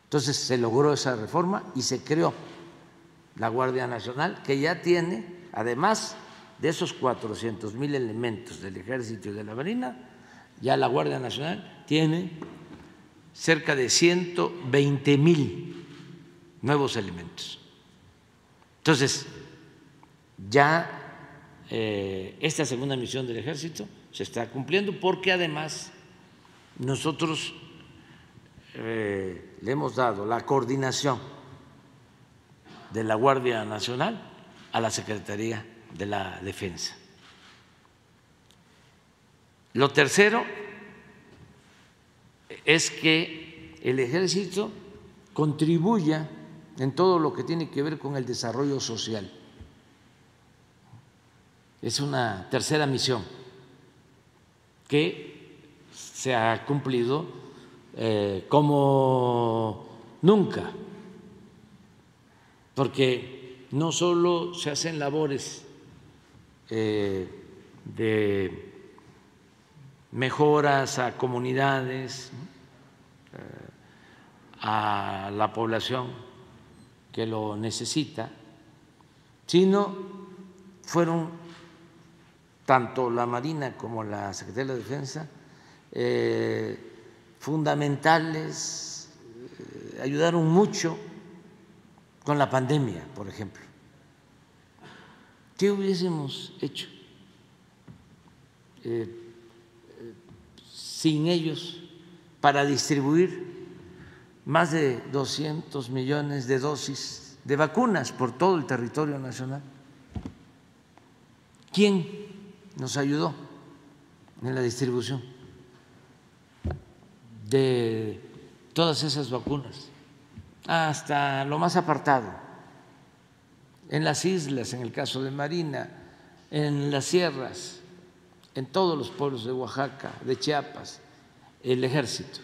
Entonces se logró esa reforma y se creó la Guardia Nacional, que ya tiene, además de esos 400 mil elementos del Ejército y de la Marina, ya la Guardia Nacional tiene cerca de 120 mil nuevos elementos. Entonces, ya eh, esta segunda misión del Ejército se está cumpliendo porque además nosotros eh, le hemos dado la coordinación de la Guardia Nacional a la Secretaría de la Defensa. Lo tercero es que el ejército contribuya en todo lo que tiene que ver con el desarrollo social. Es una tercera misión que se ha cumplido eh, como nunca, porque no solo se hacen labores eh, de mejoras a comunidades, eh, a la población que lo necesita, sino fueron tanto la Marina como la Secretaría de la Defensa eh, fundamentales, ayudaron mucho con la pandemia, por ejemplo. ¿Qué hubiésemos hecho eh, sin ellos para distribuir más de 200 millones de dosis de vacunas por todo el territorio nacional? ¿Quién nos ayudó en la distribución de todas esas vacunas? Hasta lo más apartado, en las islas, en el caso de Marina, en las sierras, en todos los pueblos de Oaxaca, de Chiapas, el ejército.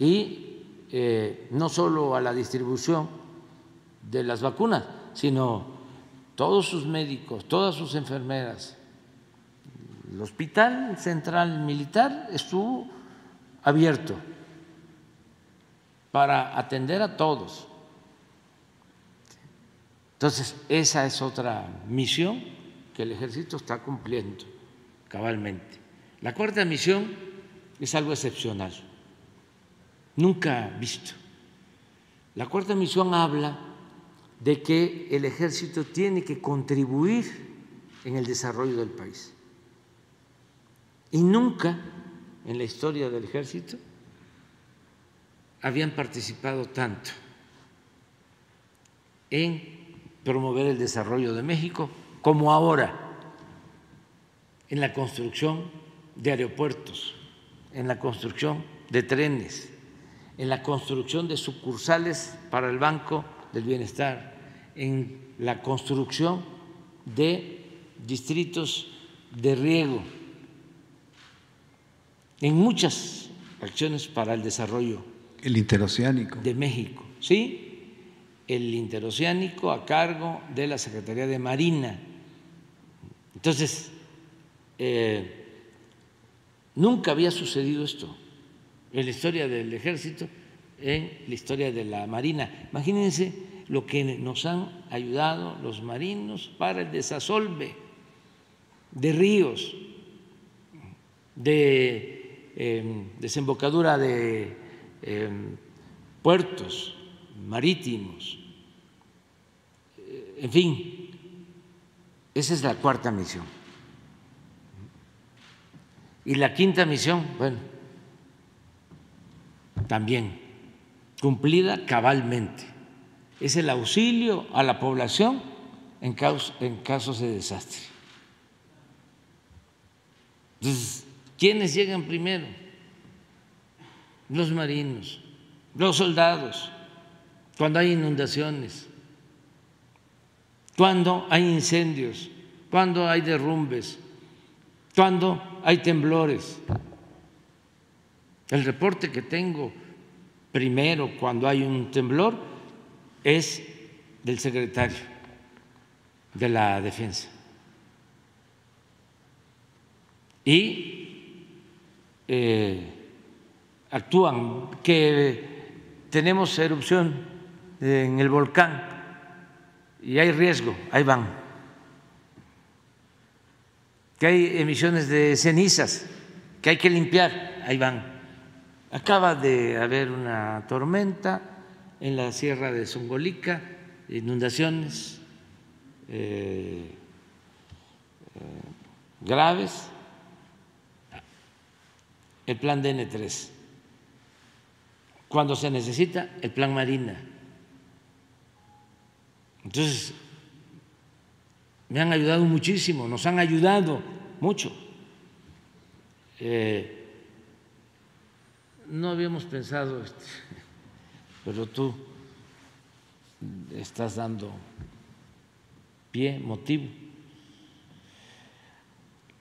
Y eh, no solo a la distribución de las vacunas, sino todos sus médicos, todas sus enfermeras. El Hospital Central Militar estuvo abierto para atender a todos. Entonces, esa es otra misión que el ejército está cumpliendo cabalmente. La cuarta misión es algo excepcional, nunca visto. La cuarta misión habla de que el ejército tiene que contribuir en el desarrollo del país. Y nunca en la historia del ejército habían participado tanto en promover el desarrollo de México como ahora en la construcción de aeropuertos, en la construcción de trenes, en la construcción de sucursales para el Banco del Bienestar, en la construcción de distritos de riego, en muchas acciones para el desarrollo. El interoceánico. De México, ¿sí? El interoceánico a cargo de la Secretaría de Marina. Entonces, eh, nunca había sucedido esto en la historia del ejército, en la historia de la Marina. Imagínense lo que nos han ayudado los marinos para el desasolve de ríos, de em, desembocadura de em, puertos marítimos, en fin, esa es la cuarta misión. Y la quinta misión, bueno, también cumplida cabalmente es el auxilio a la población en, casos de desastre. Entonces, ¿quiénes llegan primero? Los marinos, los soldados, cuando hay inundaciones, cuando hay incendios, cuando hay derrumbes, cuando hay temblores. El reporte que tengo primero cuando hay un temblor es del secretario de la Defensa. Y eh, actúan, que tenemos erupción en el volcán y hay riesgo, ahí van. Que hay emisiones de cenizas que hay que limpiar, ahí van. Acaba de haber una tormenta en la sierra de Zongolica, inundaciones eh, eh, graves, el plan DN3. Cuando se necesita, el plan Marina. Entonces, me han ayudado muchísimo, nos han ayudado mucho. Eh, no habíamos pensado este, [LAUGHS] pero tú estás dando pie, motivo.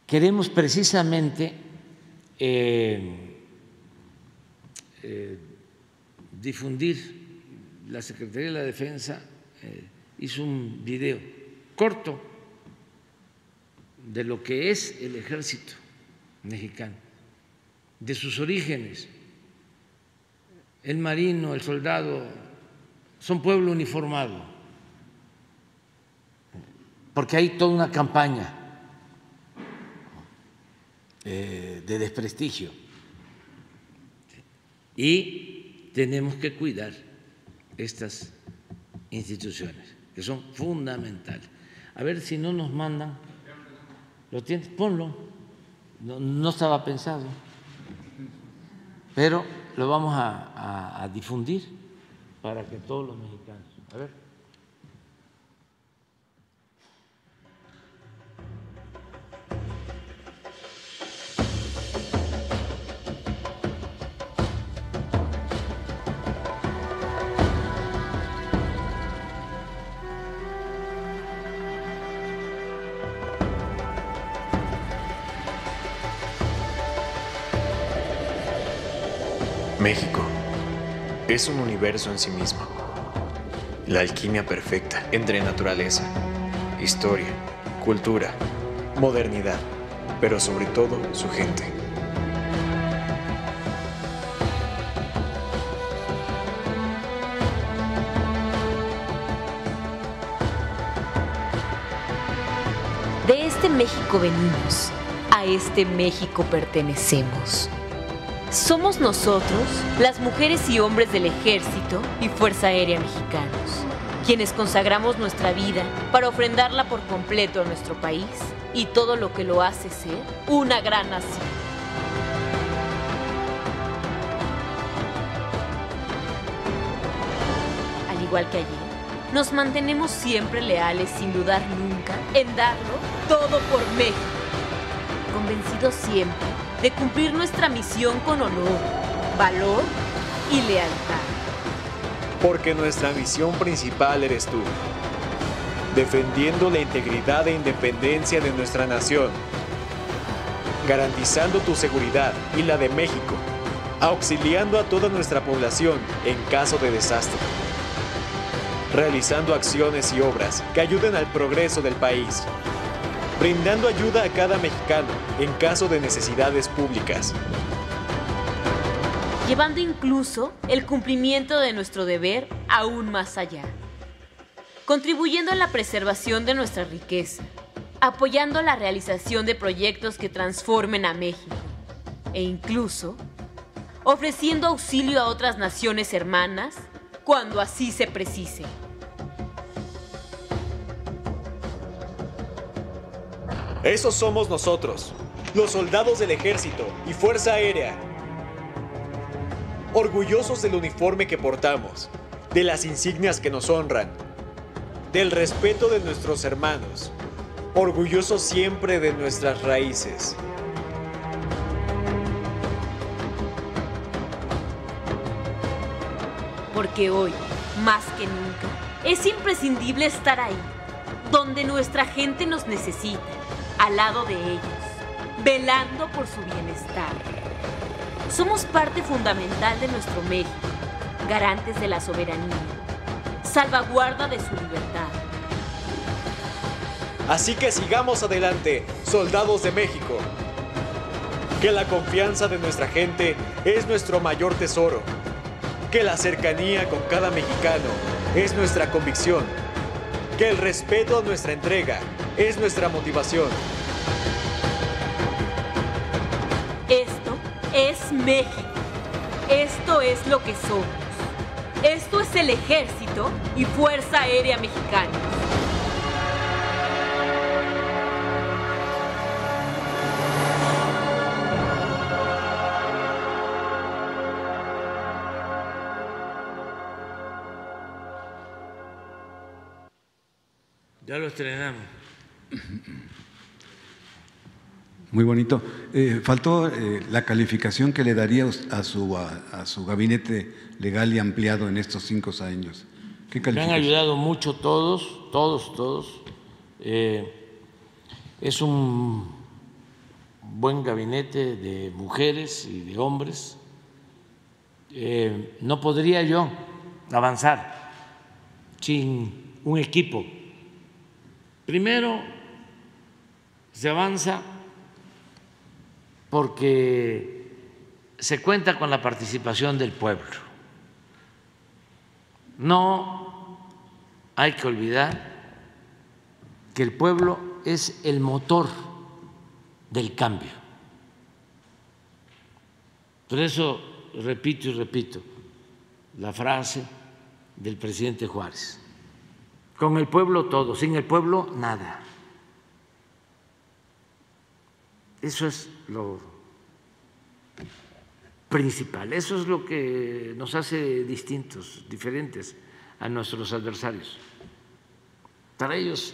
Queremos precisamente eh, eh, difundir la Secretaría de la Defensa hizo un video corto de lo que es el ejército mexicano, de sus orígenes. El marino, el soldado, son pueblo uniformado, porque hay toda una campaña eh, de desprestigio y tenemos que cuidar estas instituciones que son fundamentales. A ver si no nos mandan, lo tienes, ponlo, no, estaba pensado, pero lo vamos a, a difundir para que todos los mexicanos, a ver. México es un universo en sí mismo. La alquimia perfecta entre naturaleza, historia, cultura, modernidad, pero sobre todo su gente. De este México venimos, a este México pertenecemos. Somos nosotros, las mujeres y hombres del Ejército y Fuerza Aérea Mexicanos, quienes consagramos nuestra vida para ofrendarla por completo a nuestro país y todo lo que lo hace ser una gran nación. Al igual que ayer, nos mantenemos siempre leales sin dudar nunca en darlo todo por México, convencidos siempre de cumplir nuestra misión con honor, valor y lealtad. Porque nuestra misión principal eres tú, defendiendo la integridad e independencia de nuestra nación, garantizando tu seguridad y la de México, auxiliando a toda nuestra población en caso de desastre, realizando acciones y obras que ayuden al progreso del país brindando ayuda a cada mexicano en caso de necesidades públicas. Llevando incluso el cumplimiento de nuestro deber aún más allá. Contribuyendo a la preservación de nuestra riqueza. Apoyando la realización de proyectos que transformen a México. E incluso ofreciendo auxilio a otras naciones hermanas cuando así se precise. Esos somos nosotros, los soldados del ejército y Fuerza Aérea. Orgullosos del uniforme que portamos, de las insignias que nos honran, del respeto de nuestros hermanos, orgullosos siempre de nuestras raíces. Porque hoy, más que nunca, es imprescindible estar ahí, donde nuestra gente nos necesita al lado de ellos, velando por su bienestar. Somos parte fundamental de nuestro México, garantes de la soberanía, salvaguarda de su libertad. Así que sigamos adelante, soldados de México. Que la confianza de nuestra gente es nuestro mayor tesoro. Que la cercanía con cada mexicano es nuestra convicción. Que el respeto a nuestra entrega es nuestra motivación. Esto es México. Esto es lo que somos. Esto es el Ejército y Fuerza Aérea Mexicana. Lo estrenamos. Muy bonito. Eh, faltó eh, la calificación que le daría a su, a, su gabinete legal y ampliado en estos cinco años. ¿Qué Me han ayudado mucho todos, todos, todos. Eh, es un buen gabinete de mujeres y de hombres. no podría yo avanzar sin un equipo. Primero, se avanza porque se cuenta con la participación del pueblo. No hay que olvidar que el pueblo es el motor del cambio. Por eso repito y repito la frase del presidente Juárez. Con el pueblo todo, sin el pueblo nada. Eso es lo principal, eso es lo que nos hace distintos, diferentes a nuestros adversarios. Para ellos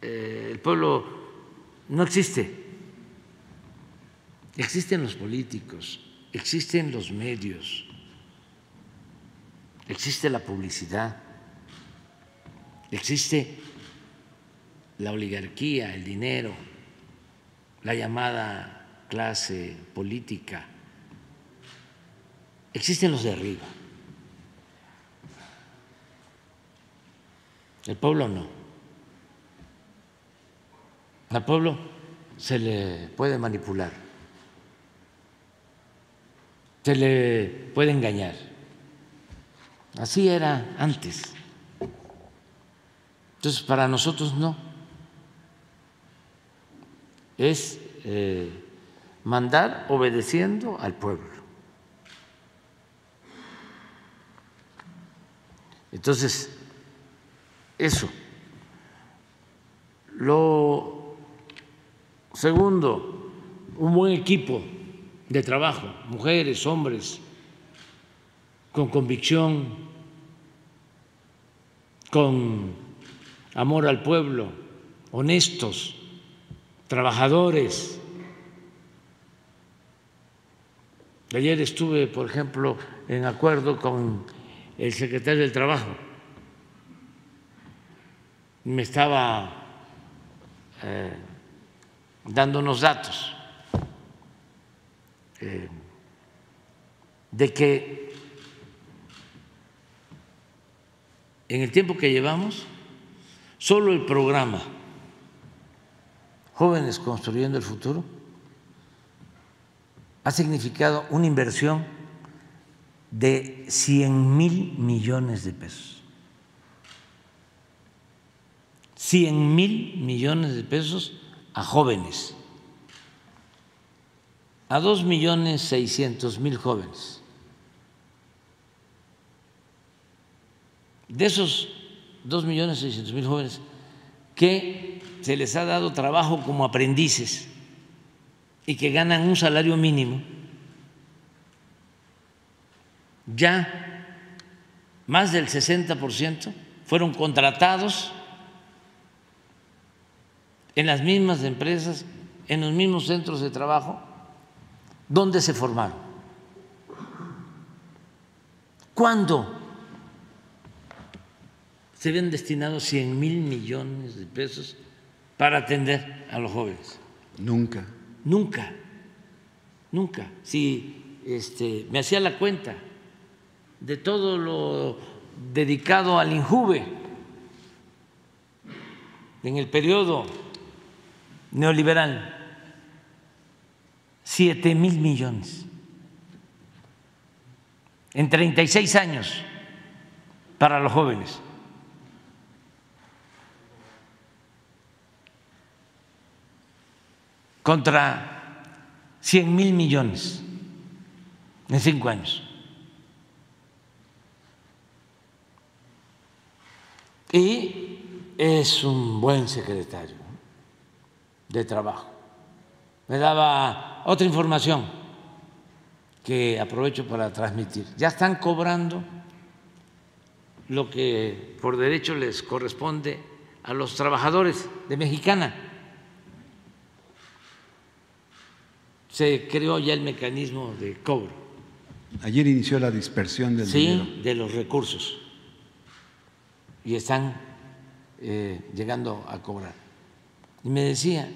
eh, el pueblo no existe, existen los políticos, existen los medios, existe la publicidad, existe la oligarquía, el dinero, la llamada clase política, existen los de arriba. El pueblo no. Al pueblo se le puede manipular, se le puede engañar. Así era antes. Entonces, para nosotros no. Es eh, mandar obedeciendo al pueblo. Entonces, eso. Lo segundo, un buen equipo de trabajo, mujeres, hombres, con convicción, con amor al pueblo, honestos, trabajadores. Ayer estuve, por ejemplo, en acuerdo con el secretario del Trabajo. Me estaba eh, dando unos datos eh, de que en el tiempo que llevamos, solo el programa Jóvenes Construyendo el Futuro ha significado una inversión de 100 mil millones de pesos. 100 mil millones de pesos a jóvenes, a dos millones seiscientos mil jóvenes. De esos dos millones seiscientos mil jóvenes que se les ha dado trabajo como aprendices y que ganan un salario mínimo, ya más del 60% fueron contratados en las mismas empresas, en los mismos centros de trabajo donde se formaron. ¿Cuándo se habían destinado 100 mil millones de pesos para atender a los jóvenes? Nunca. Nunca, nunca. Si este, me hacía la cuenta de todo lo dedicado al INJUVE en el periodo neoliberal, siete mil millones en 36 años para los jóvenes. Contra 100 mil millones en cinco años. Y es un buen secretario de trabajo. Me daba otra información que aprovecho para transmitir. Ya están cobrando lo que por derecho les corresponde a los trabajadores de Mexicana. Se creó ya el mecanismo de cobro. Ayer inició la dispersión del dinero. De los recursos. Y están eh, llegando a cobrar. Y me decía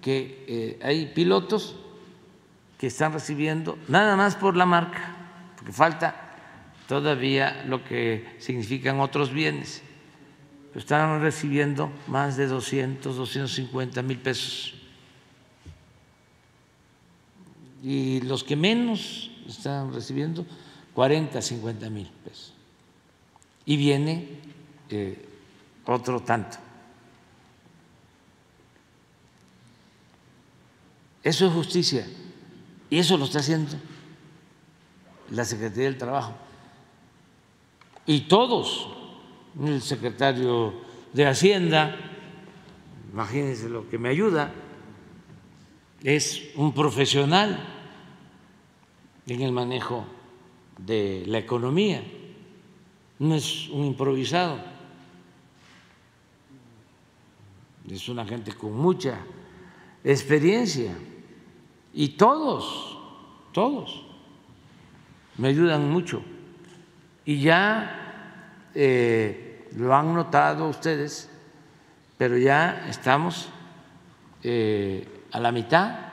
que eh, hay pilotos que están recibiendo nada más por la marca, porque falta todavía lo que significan otros bienes, están recibiendo más de 200, 250 mil pesos. Y los que menos están recibiendo, 40, 50 mil pesos. Y viene eh, otro tanto. Eso es justicia. Y eso lo está haciendo la Secretaría del Trabajo. Y todos, el secretario de Hacienda, imagínense lo que me ayuda, es un profesional en el manejo de la economía, no es un improvisado, es una gente con mucha experiencia y todos, todos me ayudan mucho. Y ya eh, lo han notado ustedes, pero ya estamos eh, a la mitad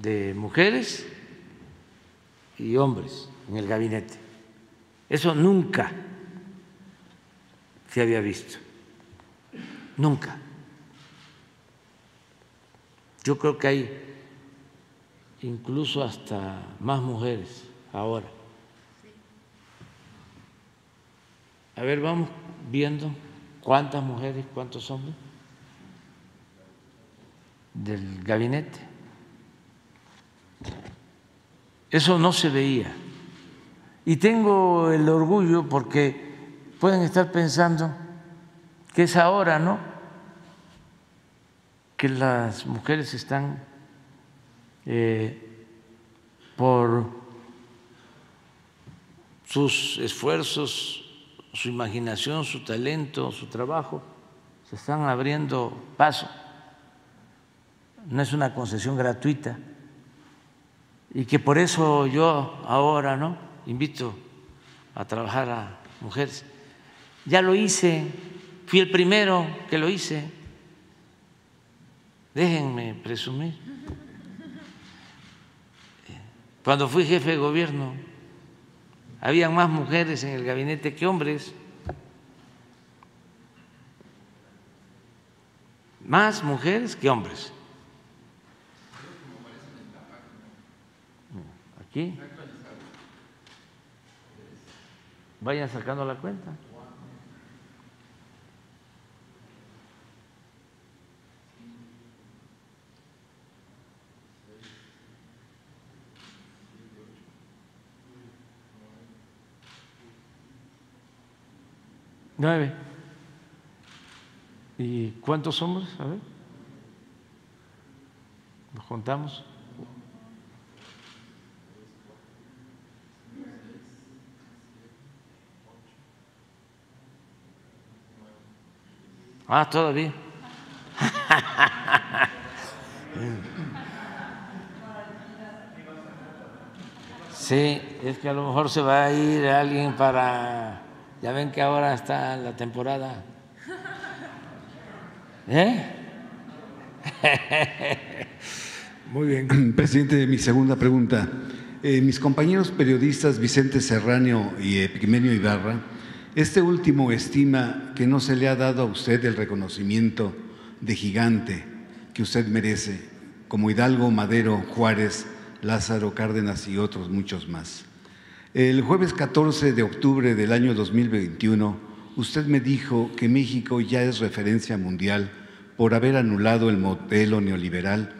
de mujeres y hombres en el gabinete. Eso nunca se había visto, nunca. Yo creo que hay incluso hasta más mujeres ahora. A ver, vamos viendo cuántas mujeres, cuántos hombres del gabinete. Eso no se veía. Y tengo el orgullo porque pueden estar pensando que es ahora, ¿no? Que las mujeres están eh, por sus esfuerzos, su imaginación, su talento, su trabajo, se están abriendo paso. No es una concesión gratuita. Y que por eso yo ahora no invito a trabajar a mujeres. Ya lo hice, fui el primero que lo hice. Déjenme presumir. Cuando fui jefe de gobierno, había más mujeres en el gabinete que hombres. Más mujeres que hombres. Aquí. Vayan sacando la cuenta. Nueve. ¿Y cuántos somos? A ver. Nos contamos. Ah, todavía. Sí, es que a lo mejor se va a ir alguien para ya ven que ahora está la temporada. ¿Eh? Muy bien. [CLEARS THROAT] Presidente, mi segunda pregunta. Eh, mis compañeros periodistas Vicente Serrano y Epimenio Ibarra, este último estima que no se le ha dado a usted el reconocimiento de gigante que usted merece, como Hidalgo, Madero, Juárez, Lázaro Cárdenas y otros muchos más. El jueves 14 de octubre del año 2021, usted me dijo que México ya es referencia mundial por haber anulado el modelo neoliberal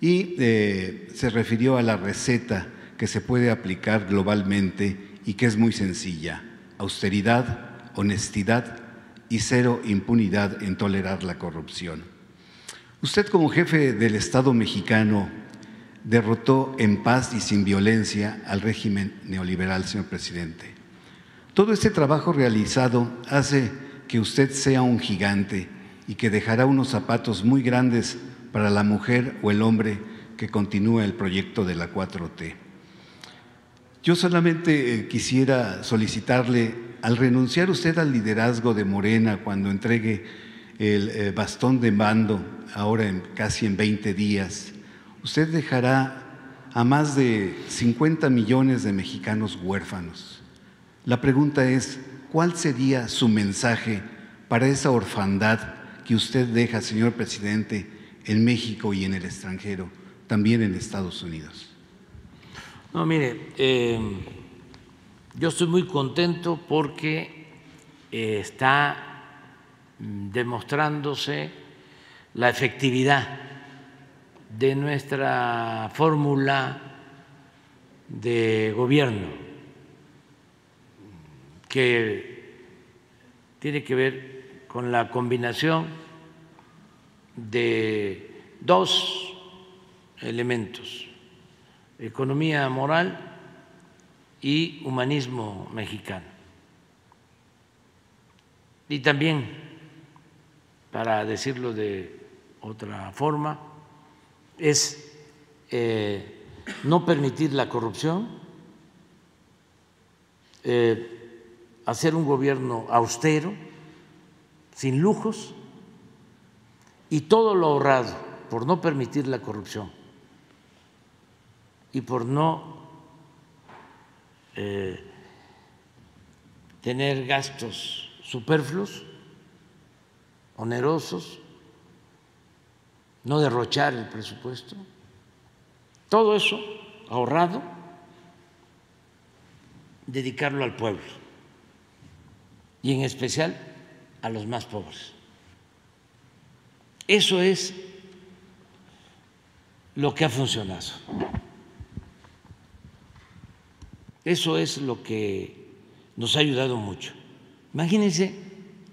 y eh, se refirió a la receta que se puede aplicar globalmente y que es muy sencilla, austeridad, honestidad y cero impunidad en tolerar la corrupción. Usted como jefe del Estado mexicano derrotó en paz y sin violencia al régimen neoliberal, señor presidente. Todo este trabajo realizado hace que usted sea un gigante y que dejará unos zapatos muy grandes para la mujer o el hombre que continúe el proyecto de la 4T. Yo solamente eh, quisiera solicitarle, al renunciar usted al liderazgo de Morena cuando entregue el eh, bastón de mando, ahora en casi en 20 días, usted dejará a más de 50 millones de mexicanos huérfanos. La pregunta es, ¿cuál sería su mensaje para esa orfandad que usted deja, señor presidente, en México y en el extranjero, también en Estados Unidos? No, mire, eh, yo estoy muy contento porque eh, está mm, demostrándose la efectividad de nuestra fórmula de gobierno que tiene que ver con la combinación de dos elementos, economía moral y humanismo mexicano. Y también, para decirlo de otra forma, es eh, no permitir la corrupción, eh, hacer un gobierno austero, sin lujos, y todo lo ahorrado por no permitir la corrupción y por no eh, tener gastos superfluos, onerosos, no derrochar el presupuesto, todo eso ahorrado, dedicarlo al pueblo y en especial a los más pobres. Eso es lo que ha funcionado. Eso es lo que nos ha ayudado mucho. Imagínense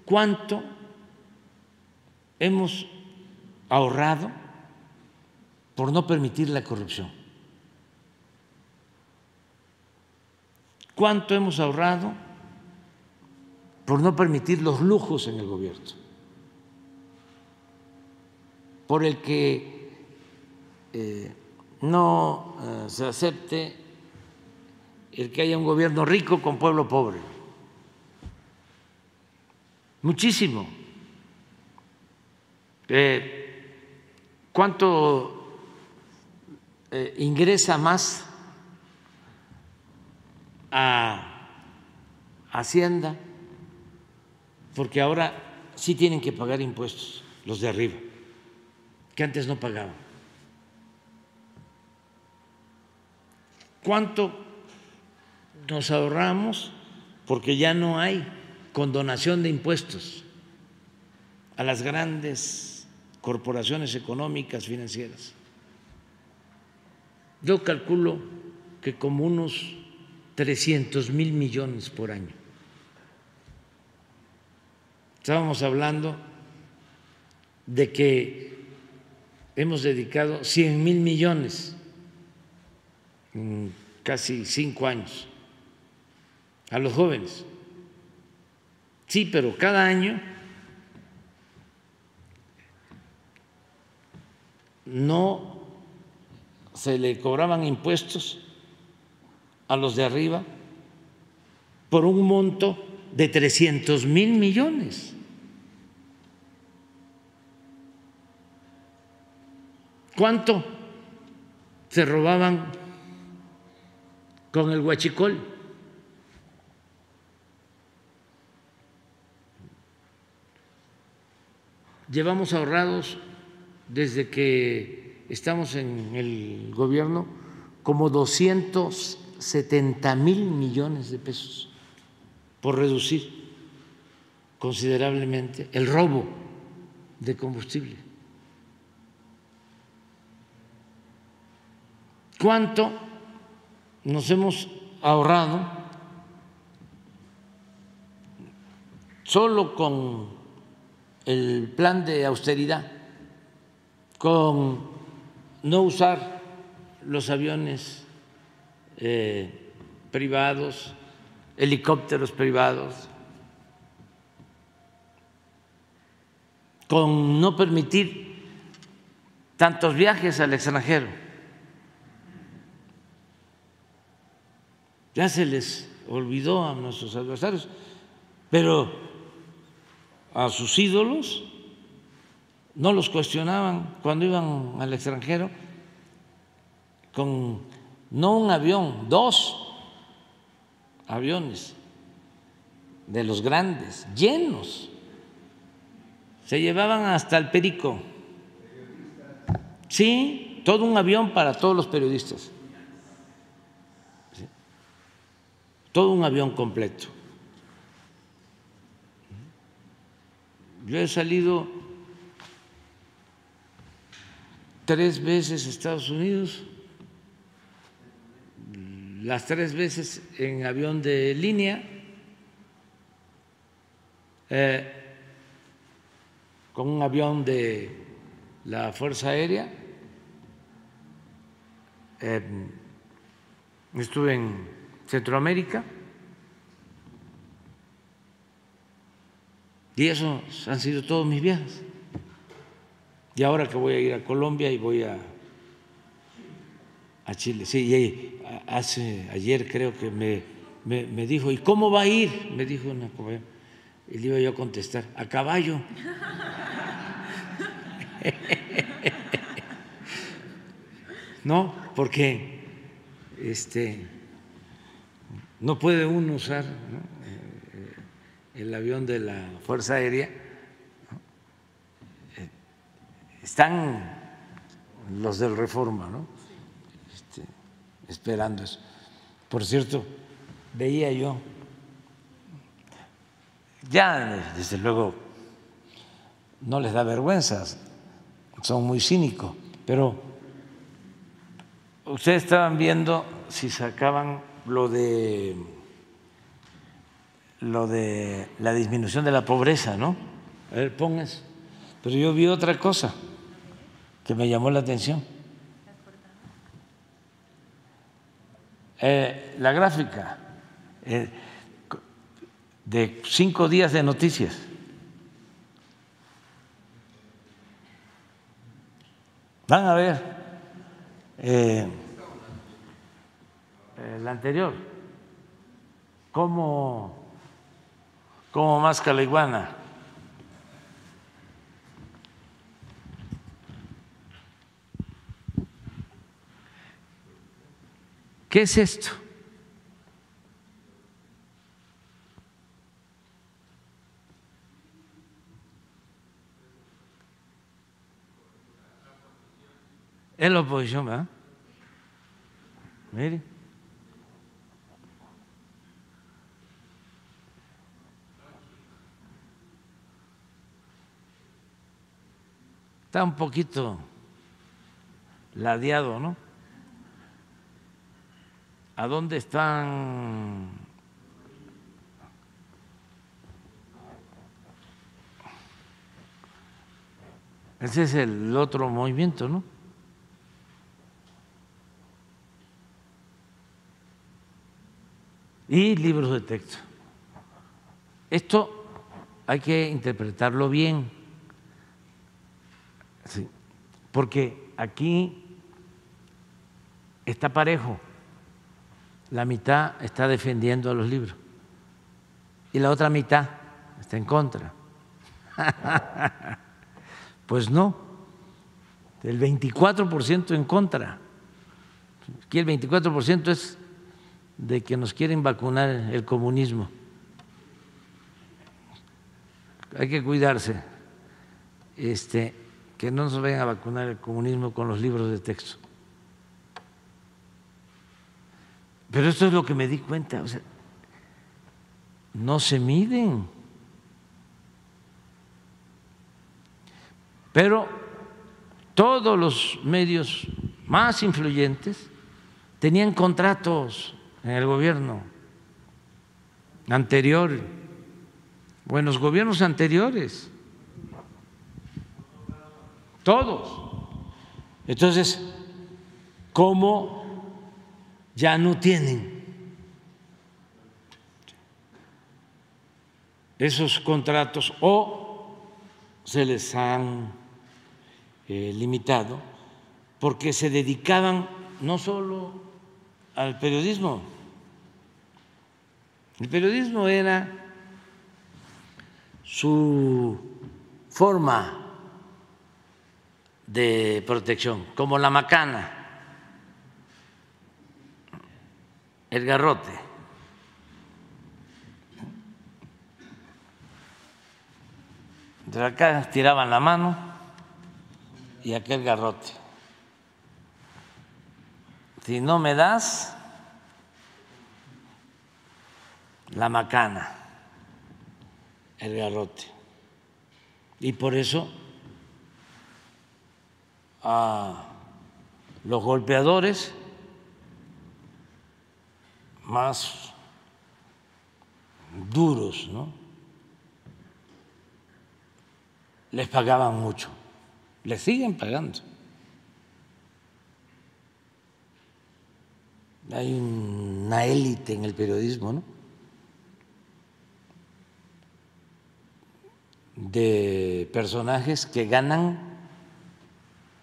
cuánto hemos ahorrado por no permitir la corrupción. ¿Cuánto hemos ahorrado por no permitir los lujos en el gobierno? Por el que eh, no eh, se acepte el que haya un gobierno rico con pueblo pobre. Muchísimo. Eh, ¿Cuánto eh, ingresa más a Hacienda? Porque ahora sí tienen que pagar impuestos los de arriba, que antes no pagaban. ¿Cuánto nos ahorramos? Porque ya no hay condonación de impuestos a las grandes corporaciones económicas, financieras. Yo calculo que como unos 300 mil millones por año. Estábamos hablando de que hemos dedicado 100 mil millones en casi cinco años a los jóvenes. Sí, pero cada año no se le cobraban impuestos a los de arriba por un monto de 300 mil millones. ¿Cuánto se robaban con el huachicol? Llevamos ahorrados desde que estamos en el gobierno como 270 mil millones de pesos por reducir considerablemente el robo de combustible. ¿Cuánto nos hemos ahorrado solo con el plan de austeridad? con no usar los aviones eh, privados, helicópteros privados, con no permitir tantos viajes al extranjero. Ya se les olvidó a nuestros adversarios, pero a sus ídolos no los cuestionaban cuando iban al extranjero con no un avión, dos aviones de los grandes, llenos Se llevaban hasta el perico. Sí, todo un avión para todos los periodistas. Todo un avión completo. Yo he salido tres veces a Estados Unidos, las tres veces en avión de línea, eh, con un avión de la Fuerza Aérea. Eh, estuve en Centroamérica. Y esos han sido todos mis viajes. Y ahora que voy a ir a Colombia y voy a, a Chile. Sí, hace, ayer creo que me, me, dijo, ¿y cómo va a ir? Me dijo una Y le iba yo a contestar, a caballo. [LAUGHS] no, porque este, no puede uno usar el avión de la Fuerza Aérea están los del Reforma, ¿no? Este, esperando eso. Por cierto, veía yo, ya desde luego no les da vergüenza, son muy cínicos, pero ustedes estaban viendo si sacaban lo de lo de la disminución de la pobreza, ¿no? A ver, pongas. Pero yo vi otra cosa que me llamó la atención. Eh, la gráfica eh, de cinco días de noticias. Van a ver eh, la anterior, cómo, cómo más la iguana. ¿Qué es esto? Es la oposición, ¿verdad? Mire. Está un poquito ladeado, ¿no? ¿A dónde están Ese es el otro movimiento, ¿no? Y libros de texto. Esto hay que interpretarlo bien, porque aquí está parejo la mitad está defendiendo a los libros y la otra mitad está en contra. [LAUGHS] Pues no, el 24% en contra. Aquí el 24% es de que nos quieren vacunar el comunismo. Hay que cuidarse, este, que no nos vayan a vacunar el comunismo con los libros de texto. Pero esto es lo que me di cuenta, no se miden. Pero todos los medios más influyentes tenían contratos en el gobierno anterior, o en los gobiernos anteriores, todos. Entonces, ¿cómo ya no tienen esos contratos o se les han eh, limitado porque se dedicaban no solo al periodismo, el periodismo era su forma de protección, como la macana. el garrote. Pero acá tiraban la mano y aquel garrote. Si no me das la macana, el garrote. Y por eso a los golpeadores más duros, ¿no? Les pagaban mucho, les siguen pagando. Hay una élite en el periodismo, ¿no? De personajes que ganan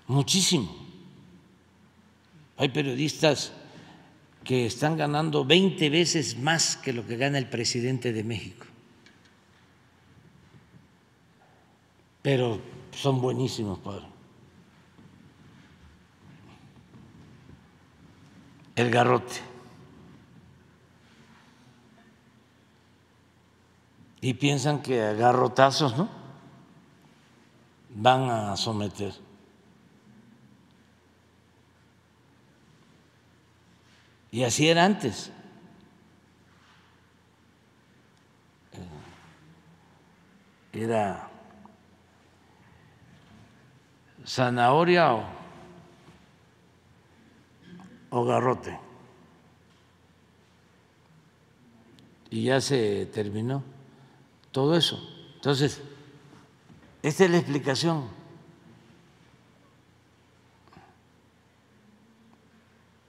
muchísimo. Hay periodistas que están ganando 20 veces más que lo que gana el presidente de México. Pero son buenísimos, padre. El garrote. Y piensan que a garrotazos, ¿no? Van a someter. Y así era antes. Eh, era zanahoria o, o garrote. Y ya se terminó todo eso. Entonces, esta es la explicación.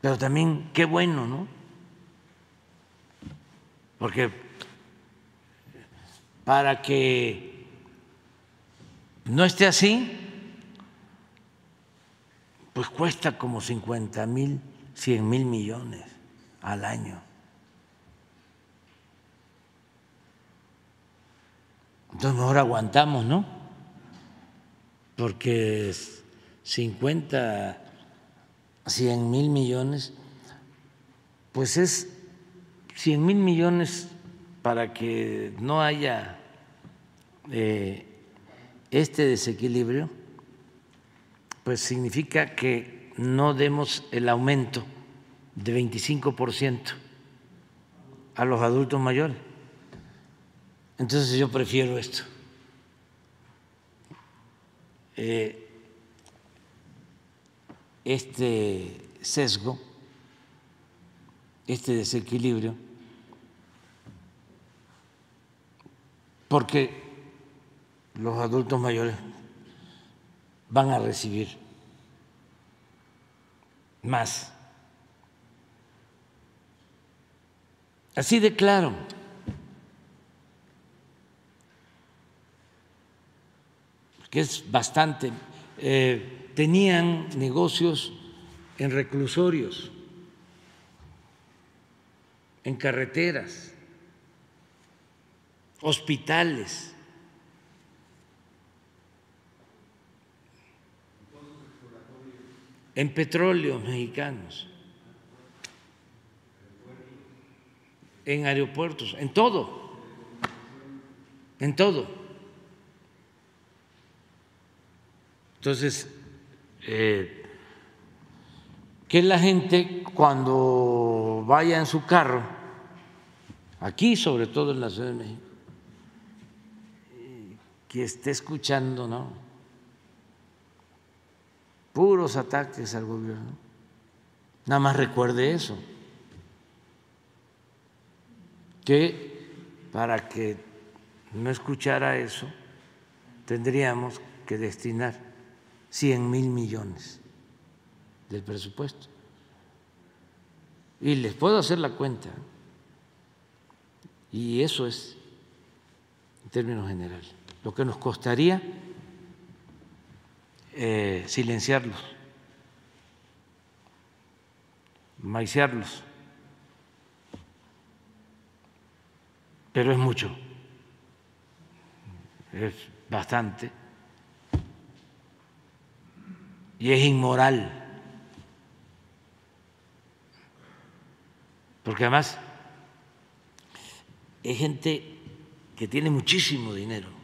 Pero también qué bueno, ¿no? Porque para que no esté así, pues cuesta como 50 mil, 100 mil millones al año. Entonces mejor aguantamos, ¿no? Porque 50 100 mil millones, pues es 100 mil millones para que no haya eh, este desequilibrio, pues significa que no demos el aumento de 25 por ciento a los adultos mayores. Entonces yo prefiero esto. Eh, este sesgo, este desequilibrio, porque los adultos mayores van a recibir más. Así de claro. que es bastante. Eh, tenían negocios en reclusorios, en carreteras, hospitales. en petróleos mexicanos, en aeropuertos, en todo, en todo. Entonces, eh, que la gente cuando vaya en su carro, aquí sobre todo en la Ciudad de México, que esté escuchando, ¿no? Puros ataques al gobierno. Nada más recuerde eso. Que para que no escuchara eso, tendríamos que destinar 100 mil millones del presupuesto. Y les puedo hacer la cuenta. Y eso es, en términos generales, lo que nos costaría eh, silenciarlos, maiciarlos. Pero es mucho, es bastante y es inmoral. Porque además es gente que tiene muchísimo dinero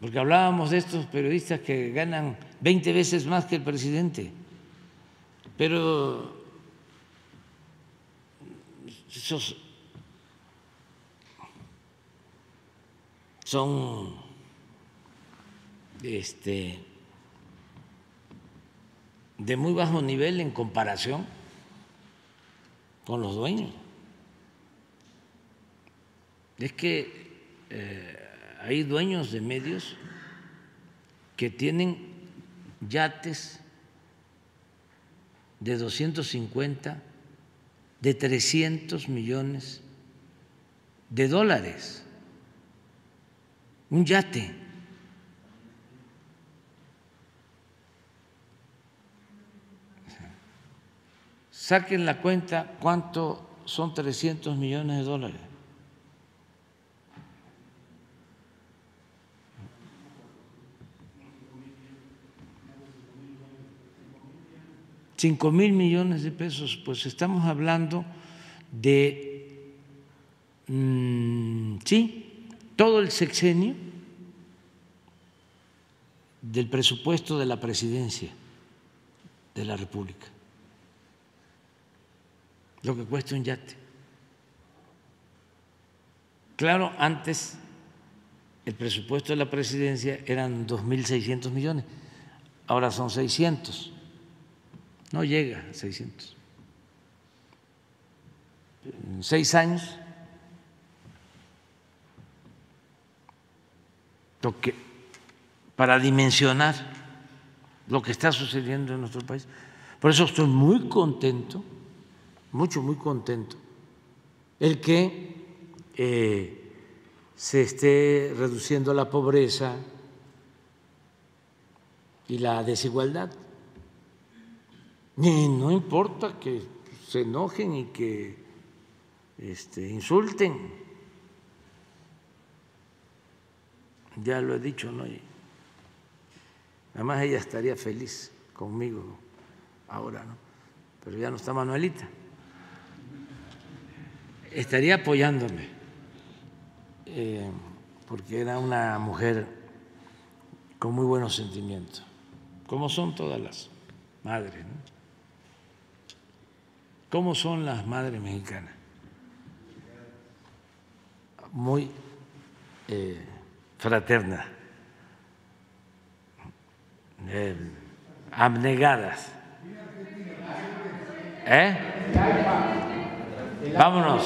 porque hablábamos de estos periodistas que ganan 20 veces más que el presidente, pero esos son este, de muy bajo nivel en comparación con los dueños. Es que eh, hay dueños de medios que tienen yates de 250, de 300 millones de dólares un yate. Saquen la cuenta cuánto son 300 millones de dólares. Cinco mil millones de pesos, pues estamos hablando de, mm, sí, todo el sexenio del presupuesto de la presidencia de la República, lo que cuesta un yate. Claro, antes el presupuesto de la presidencia eran 2.600 millones, ahora son 600, no llega a 600. En seis años para dimensionar lo que está sucediendo en nuestro país. Por eso estoy muy contento, mucho, muy contento, el que eh, se esté reduciendo la pobreza y la desigualdad. No importa que se enojen y que este, insulten ya lo he dicho, ¿no? Además ella estaría feliz conmigo ahora, ¿no? Pero ya no está Manuelita. Estaría apoyándome, eh, porque era una mujer con muy buenos sentimientos, como son todas las madres, ¿no? ¿Cómo son las madres mexicanas? Muy eh, fraterna, eh, abnegadas. ¿Eh? Vámonos.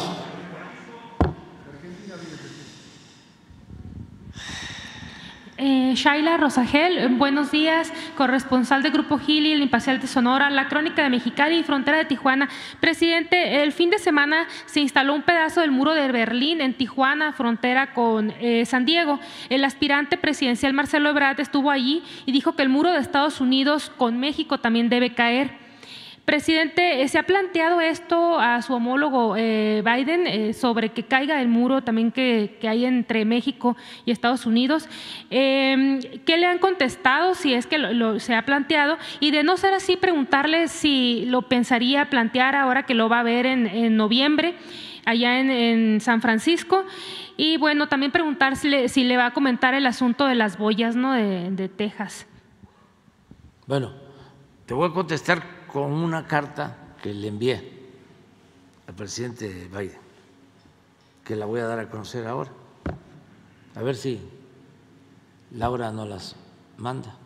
Eh, Shaila Rosagel, buenos días, corresponsal de Grupo Gili, el Imparcial de Sonora, la Crónica de Mexicali y Frontera de Tijuana. Presidente, el fin de semana se instaló un pedazo del muro de Berlín en Tijuana, frontera con eh, San Diego. El aspirante presidencial Marcelo Ebrard estuvo allí y dijo que el muro de Estados Unidos con México también debe caer. Presidente, eh, ¿se ha planteado esto a su homólogo eh, Biden eh, sobre que caiga el muro también que, hay entre México y Estados Unidos? Em, ¿Qué le han contestado si es que lo, se ha planteado? Y de no ser así, preguntarle si lo pensaría plantear ahora que lo va a ver en, noviembre allá en, San Francisco. Y bueno, también preguntarle si le va a comentar el asunto de las boyas ¿no? de, de Texas. Bueno, te voy a contestar con una carta que le envié al presidente Biden, que la voy a dar a conocer ahora. A ver si Laura nos las manda.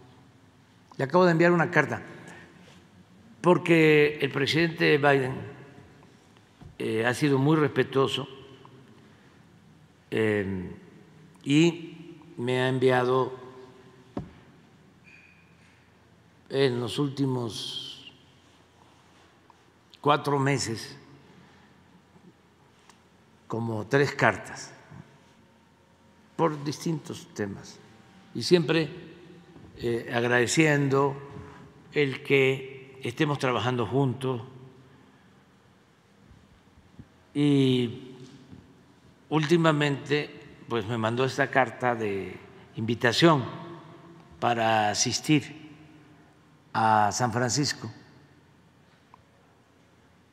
Le acabo de enviar una carta porque el presidente Biden eh, ha sido muy respetuoso eh, y me ha enviado en los últimos cuatro meses como tres cartas por distintos temas. Y siempre eh, agradeciendo el que estemos trabajando juntos. Y últimamente pues me mandó esta carta de invitación para asistir a San Francisco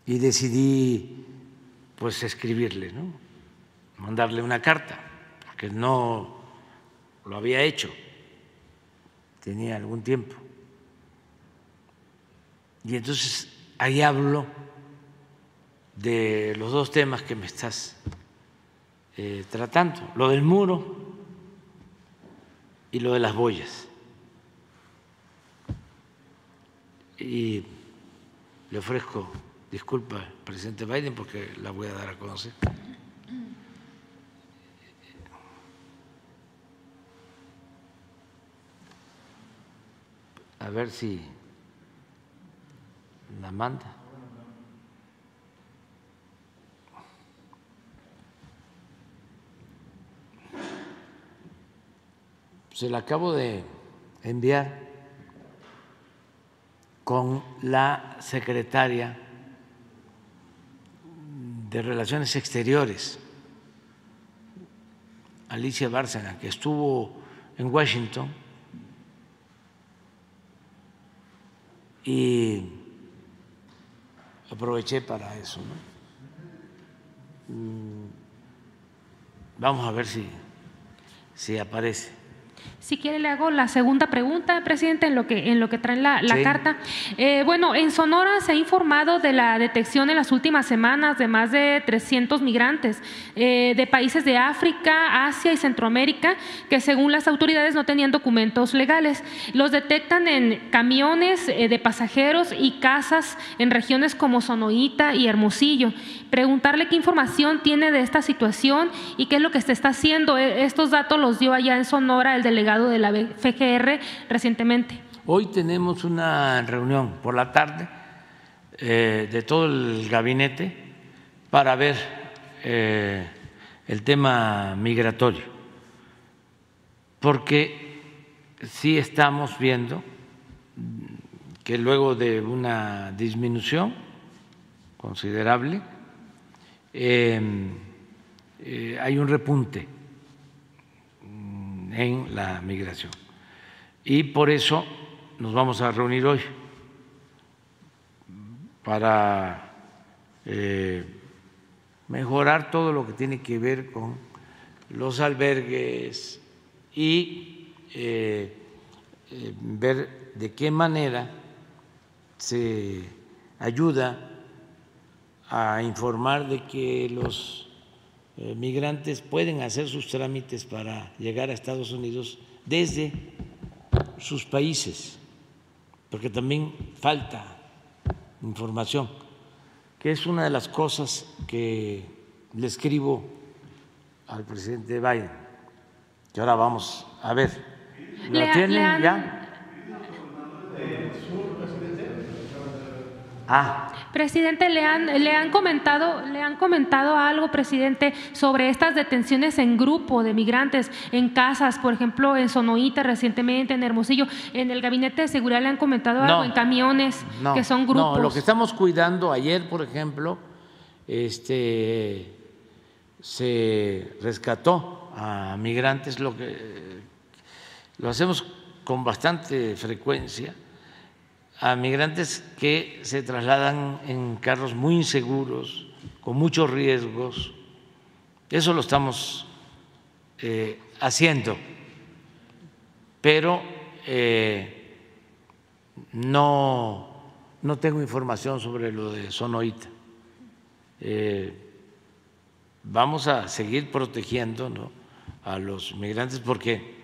y decidí pues escribirle, ¿no? mandarle una carta, porque no lo había hecho. tenía algún tiempo. Y entonces ahí hablo de los dos temas que me estás eh, tratando, lo del muro y lo de las boyas. Y le ofrezco disculpa presidente Biden porque la voy a dar a conocer. A ver si la manda. Se la acabo de enviar con la secretaria de Relaciones Exteriores, Alicia Bárcena, que estuvo en Washington y aproveché para eso. Mm, vamos a ver si, si aparece. Si quiere, le hago la segunda pregunta, presidente, en lo que, en lo que trae la, carta. Eh, bueno, en Sonora se ha informado de la detección en las últimas semanas de más de 300 migrantes eh, de países de África, Asia y Centroamérica que, según las autoridades, no tenían documentos legales. Los detectan en camiones eh, de pasajeros y casas en regiones como Sonoita y Hermosillo. Preguntarle qué información tiene de esta situación y qué es lo que se está haciendo. E, estos datos los dio allá en Sonora el delegado de la FGR recientemente. Hoy tenemos una reunión por la tarde eh, de todo el gabinete para ver eh, el tema migratorio, porque sí estamos viendo que luego de una disminución considerable eh, hay un repunte en la migración. Y por eso nos vamos a reunir hoy para eh, mejorar todo lo que tiene que ver con los albergues y eh, eh, ver de qué manera se ayuda a informar de que los migrantes pueden hacer sus trámites para llegar a Estados Unidos desde sus países, porque también falta información, que es una de las cosas que le escribo al presidente Biden, que ahora vamos a ver. ¿Lo tienen ya? Ah. Presidente, ¿le han, le han, comentado, ¿le han comentado algo, presidente, sobre estas detenciones en grupo de migrantes en casas, por ejemplo, en Sonoita recientemente, en Hermosillo? ¿En el gabinete de seguridad le han comentado algo? ¿En camiones que son grupos? No, lo que estamos cuidando ayer, por ejemplo, este, se rescató a migrantes, lo que lo hacemos con bastante frecuencia a migrantes que se trasladan en carros muy inseguros, con muchos riesgos. Eso lo estamos eh, haciendo, pero eh, no, no tengo información sobre lo de Sonoita. Eh, vamos a seguir protegiendo a los migrantes porque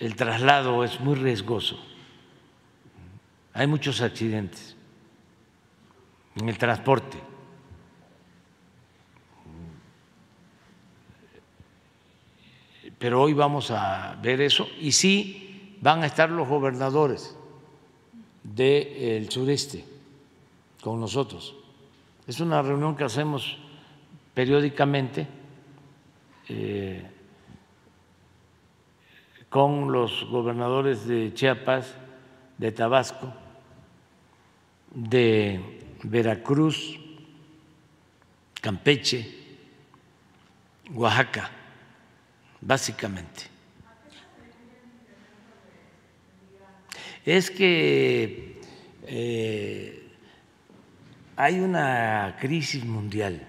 el traslado es muy riesgoso. Hay muchos accidentes en el transporte. Pero hoy vamos a ver eso y sí van a estar los gobernadores del sureste con nosotros. Es una reunión que hacemos periódicamente. Eh, con los gobernadores de Chiapas, de Tabasco, de Veracruz, Campeche, Oaxaca, básicamente. Es que eh, hay una crisis mundial.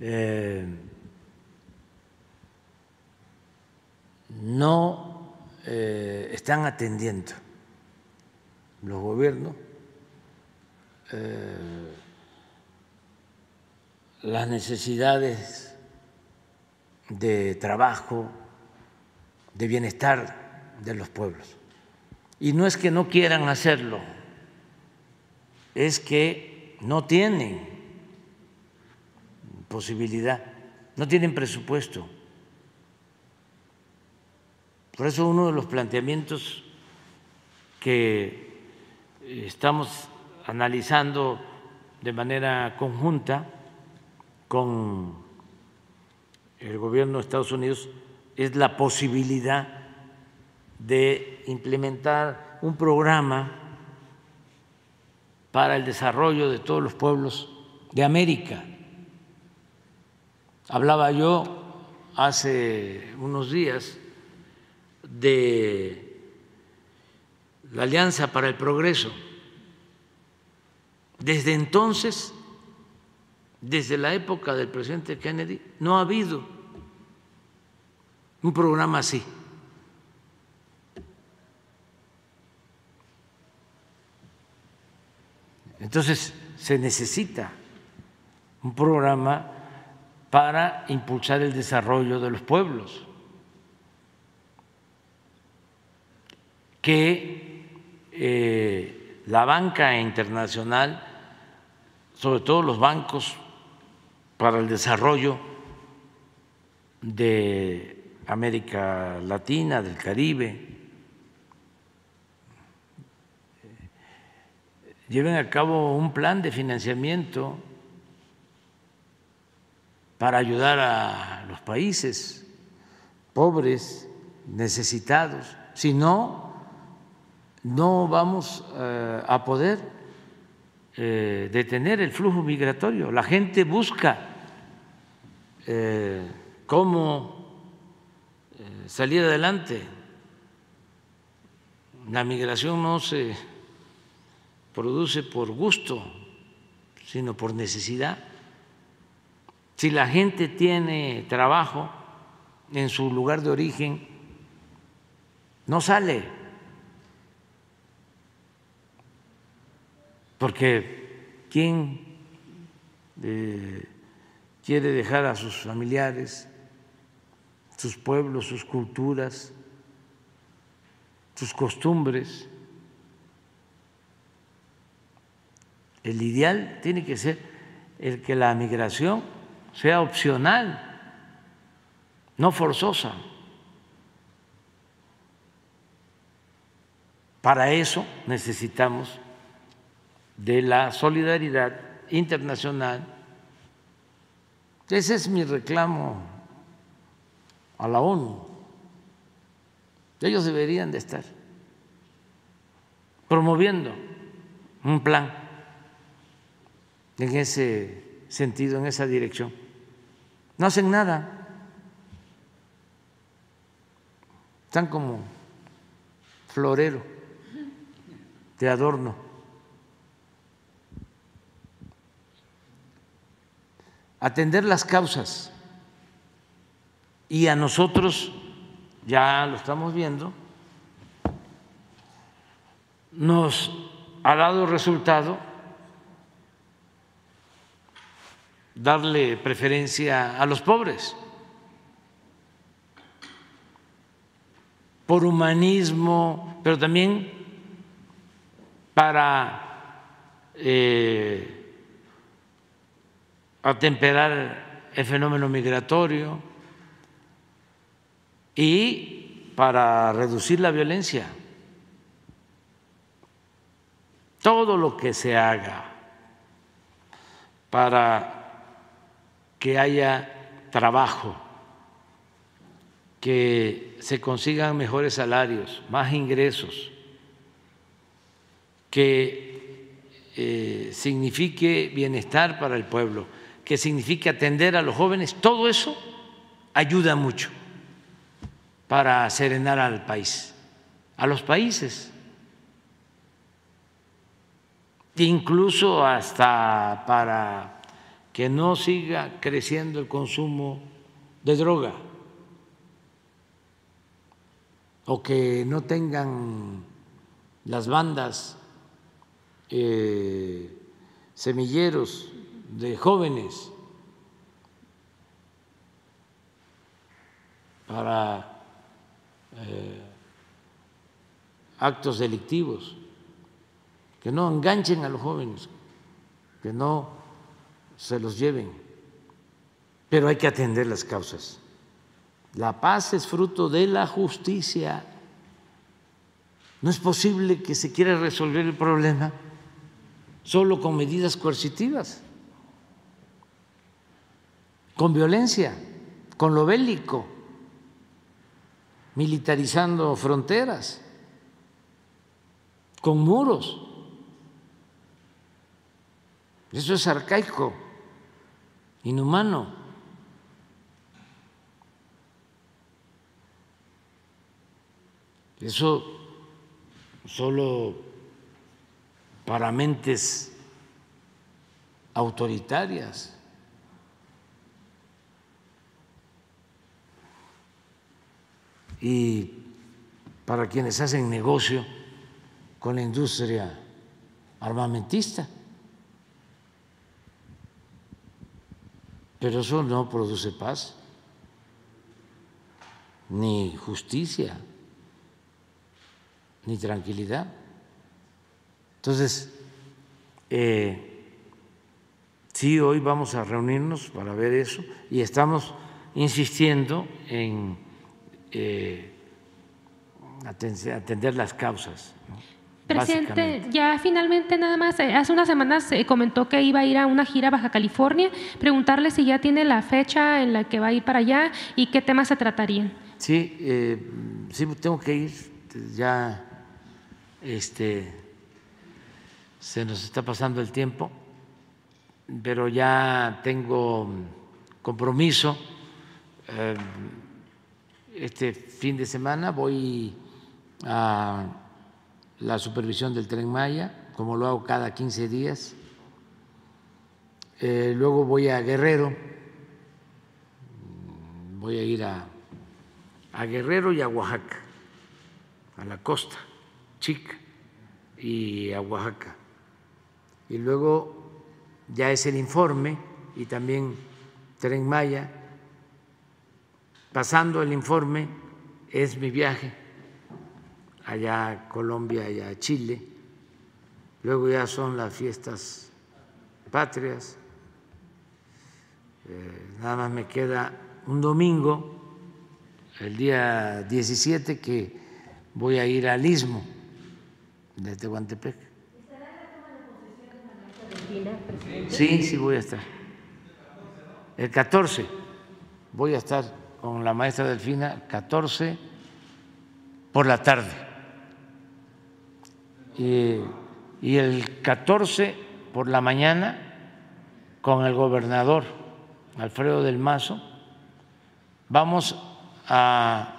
Eh, no eh, están atendiendo los gobiernos eh, las necesidades de trabajo, de bienestar de los pueblos. Y no es que no quieran hacerlo, es que no tienen posibilidad, no tienen presupuesto. Por eso uno de los planteamientos que estamos analizando de manera conjunta con el gobierno de Estados Unidos es la posibilidad de implementar un programa para el desarrollo de todos los pueblos de América. Hablaba yo hace unos días de la Alianza para el Progreso. Desde entonces, desde la época del presidente Kennedy, no ha habido un programa así. Entonces, se necesita un programa para impulsar el desarrollo de los pueblos, que eh, la banca internacional, sobre todo los bancos para el desarrollo de América Latina, del Caribe, lleven a cabo un plan de financiamiento para ayudar a los países pobres, necesitados. Si no, no vamos eh, a poder eh, detener el flujo migratorio. La gente busca eh, cómo salir adelante. La migración no se produce por gusto, sino por necesidad. Si la gente tiene trabajo en su lugar de origen, no sale, porque ¿quién eh, quiere dejar a sus familiares, sus pueblos, sus culturas, sus costumbres? El ideal tiene que ser el que la migración sea opcional, no forzosa. Para eso necesitamos de la solidaridad internacional. Ese es mi reclamo a la ONU. Ellos deberían de estar promoviendo un plan en ese sentido, en esa dirección. No hacen nada. Están como florero de adorno. Atender las causas. Y a nosotros, ya lo estamos viendo, nos ha dado resultado darle preferencia a los pobres. por humanismo, pero también para eh, atemperar el fenómeno migratorio y para reducir la violencia. Todo lo que se haga para que haya trabajo, que se consigan mejores salarios, más ingresos, que eh, signifique bienestar para el pueblo, que signifique atender a los jóvenes, todo eso ayuda mucho para serenar al país, a los países, incluso hasta para que no siga creciendo el consumo de droga. o que no tengan las bandas eh, semilleros de jóvenes para eh, actos delictivos, que no enganchen a los jóvenes, que no se los lleven, pero hay que atender las causas. La paz es fruto de la justicia. No es posible que se quiera resolver el problema solo con medidas coercitivas, con violencia, con lo bélico, militarizando fronteras, con muros. Eso es arcaico, inhumano. Eso solo para mentes autoritarias. Y para quienes hacen negocio con la industria armamentista. Pero eso no produce paz ni justicia ni tranquilidad. Entonces, eh, sí, hoy vamos a reunirnos para ver eso y estamos insistiendo en eh, atender las causas. Presidente, ya finalmente nada más, eh, hace unas semanas se comentó que iba a ir a una gira a Baja California, preguntarle si ya tiene la fecha en la que va a ir para allá y qué temas se tratarían. Sí, sí, tengo que ir, ya este, se nos está pasando el tiempo, pero ya tengo compromiso. Eh, este fin de semana voy a la supervisión del tren Maya, como lo hago cada 15 días. Eh, luego voy a Guerrero, voy a ir a, a Guerrero y a Oaxaca, a la costa chica y a Oaxaca. Y luego ya es el informe y también Tren Maya. Pasando el informe es mi viaje allá a Colombia y a Chile. Luego ya son las fiestas patrias. Eh, nada más me queda un domingo, el día 17, que voy a ir al Istmo de Tehuantepec. Sí, sí voy a estar. El 14 voy a estar con la maestra Delfina, 14 por la tarde. Y, el 14 por la mañana con el gobernador Alfredo del Mazo vamos a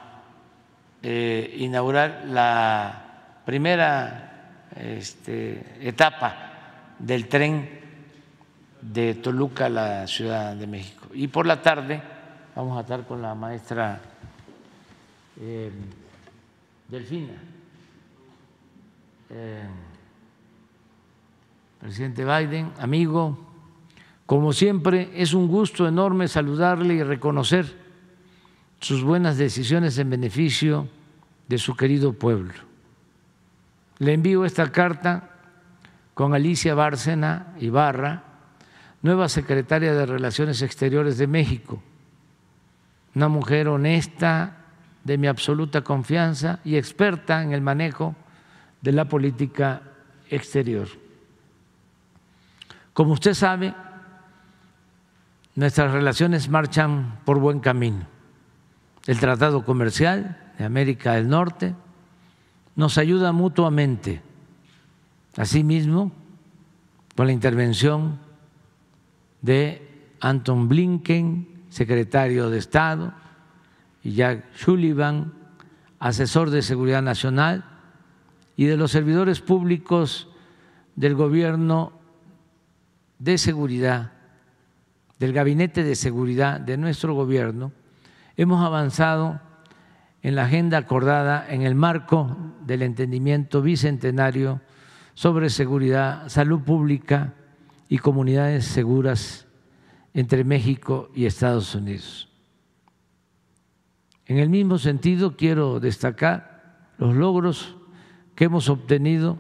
eh, inaugurar la primera este, etapa del tren de Toluca a la Ciudad de México. Y por la tarde vamos a estar con la maestra eh, Delfina. Eh, presidente Biden, amigo, como siempre es un gusto enorme saludarle y reconocer sus buenas decisiones en beneficio de su querido pueblo. Le envío esta carta con Alicia Bárcena Ibarra, nueva secretaria de Relaciones Exteriores de México, una mujer honesta, de mi absoluta confianza y experta en el manejo de la política exterior. Como usted sabe, nuestras relaciones marchan por buen camino. El Tratado Comercial de América del Norte nos ayuda mutuamente. Asimismo, con la intervención de Anton Blinken, secretario de Estado, Jack Sullivan, asesor de Seguridad Nacional, y de los servidores públicos del Gobierno de Seguridad, del Gabinete de Seguridad de nuestro Gobierno, hemos avanzado en la agenda acordada en el marco del entendimiento bicentenario sobre seguridad, salud pública y comunidades seguras entre México y Estados Unidos. En el mismo sentido, quiero destacar los logros que hemos obtenido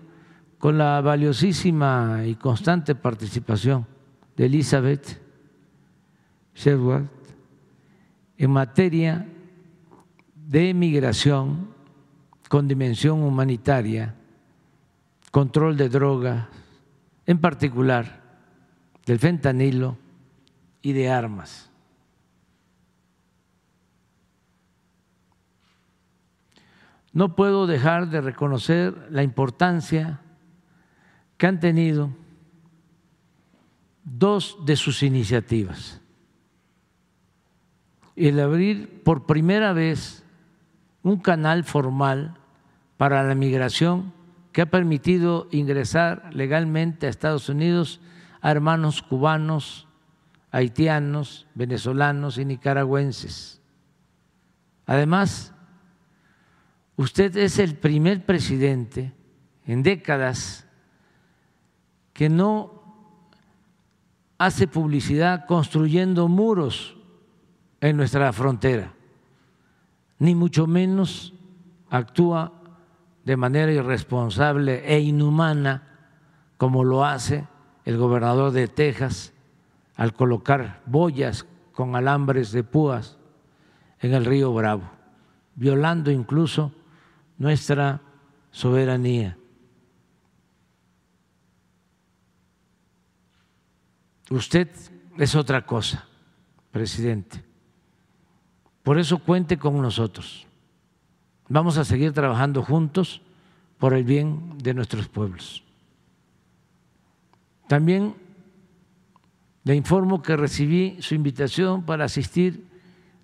con la valiosísima y constante participación de Elizabeth Sherwood en materia de migración con dimensión humanitaria, control de drogas, en particular del fentanilo y de armas. No puedo dejar de reconocer la importancia que han tenido dos de sus iniciativas. El abrir por primera vez un canal formal para la migración que ha permitido ingresar legalmente a Estados Unidos a hermanos cubanos, haitianos, venezolanos y nicaragüenses. Además, usted es el primer presidente en décadas que no hace publicidad construyendo muros en nuestra frontera, ni mucho menos actúa de manera irresponsable e inhumana como lo hace el gobernador de Texas al colocar boyas con alambres de púas en el río Bravo, violando incluso nuestra soberanía. Usted es otra cosa, presidente. Por eso cuente con nosotros. Vamos a seguir trabajando juntos por el bien de nuestros pueblos. También le informo que recibí su invitación para asistir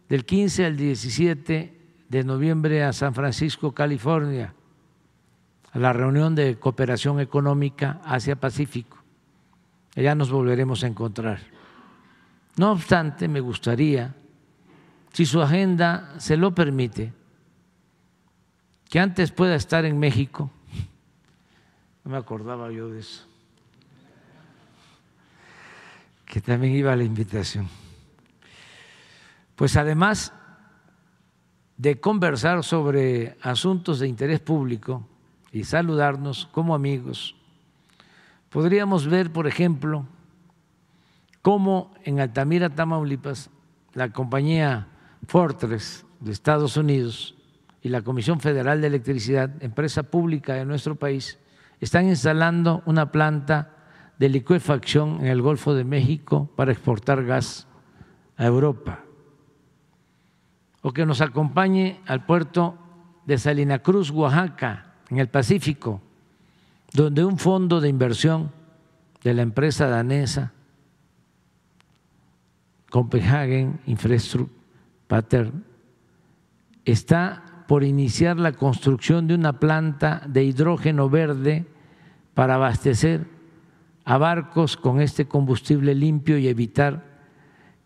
del 15 al 17 de noviembre a San Francisco, California, a la reunión de cooperación económica Asia-Pacífico. Allá nos volveremos a encontrar. No obstante, me gustaría, si su agenda se lo permite, que antes pueda estar en México. [LAUGHS] No me acordaba yo de eso que también iba a la invitación. Pues además de conversar sobre asuntos de interés público y saludarnos como amigos, podríamos ver, por ejemplo, cómo en Altamira, Tamaulipas, la compañía Fortress de Estados Unidos y la Comisión Federal de Electricidad, empresa pública de nuestro país, están instalando una planta de licuefacción en el Golfo de México para exportar gas a Europa. O que nos acompañe al puerto de Salina Cruz, Oaxaca, en el Pacífico, donde un fondo de inversión de la empresa danesa Copenhagen Infrastructure Pattern está por iniciar la construcción de una planta de hidrógeno verde para abastecer a barcos con este combustible limpio y evitar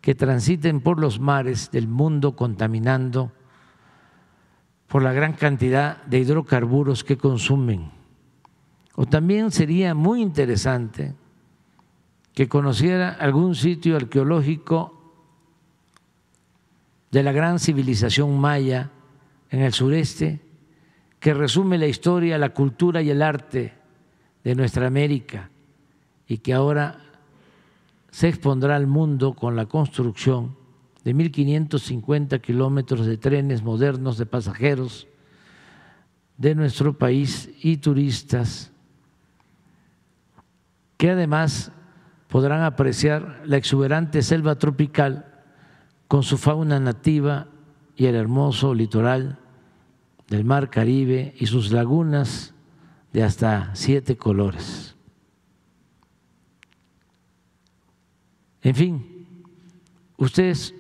que transiten por los mares del mundo contaminando por la gran cantidad de hidrocarburos que consumen. O también sería muy interesante que conociera algún sitio arqueológico de la gran civilización maya en el sureste que resume la historia, la cultura y el arte de nuestra América y que ahora se expondrá al mundo con la construcción de 1.550 kilómetros de trenes modernos de pasajeros de nuestro país y turistas que además podrán apreciar la exuberante selva tropical con su fauna nativa y el hermoso litoral del mar Caribe y sus lagunas de hasta siete colores. En fin, ustedes,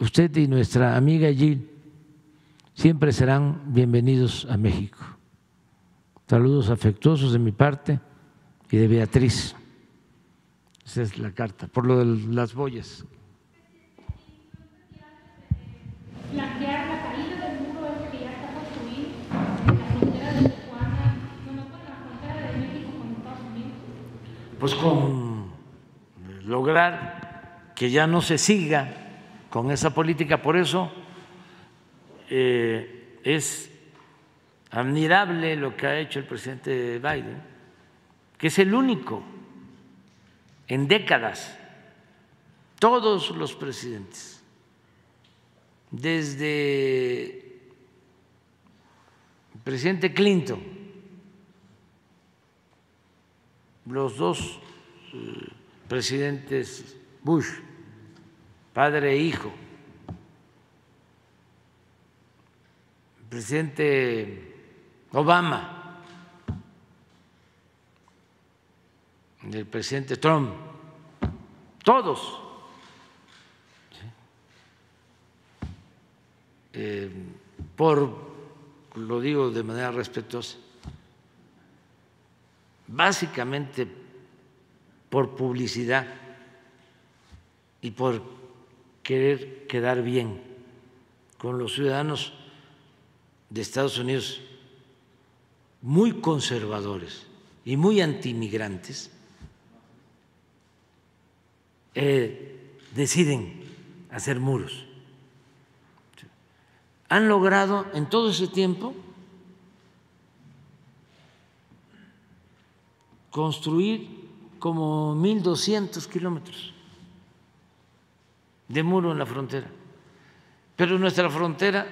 usted y nuestra amiga Jill siempre serán bienvenidos a México. Saludos afectuosos de mi parte y de Beatriz. Esa es la carta, por lo de las boyas. Pues con lograr que ya no se siga con esa política. Por eso eh, es admirable lo que ha hecho el presidente Biden, que es el único en décadas, todos los presidentes, desde el presidente Clinton, los dos eh, presidentes Bush, padre e hijo, presidente Obama, el presidente Trump, todos. Eh, por, lo digo de manera respetuosa, básicamente por publicidad y por querer quedar bien con los ciudadanos de Estados Unidos muy conservadores y muy antimigrantes, eh, deciden hacer muros. Han logrado en todo ese tiempo construir como 1.200 kilómetros de muro en la frontera, pero nuestra frontera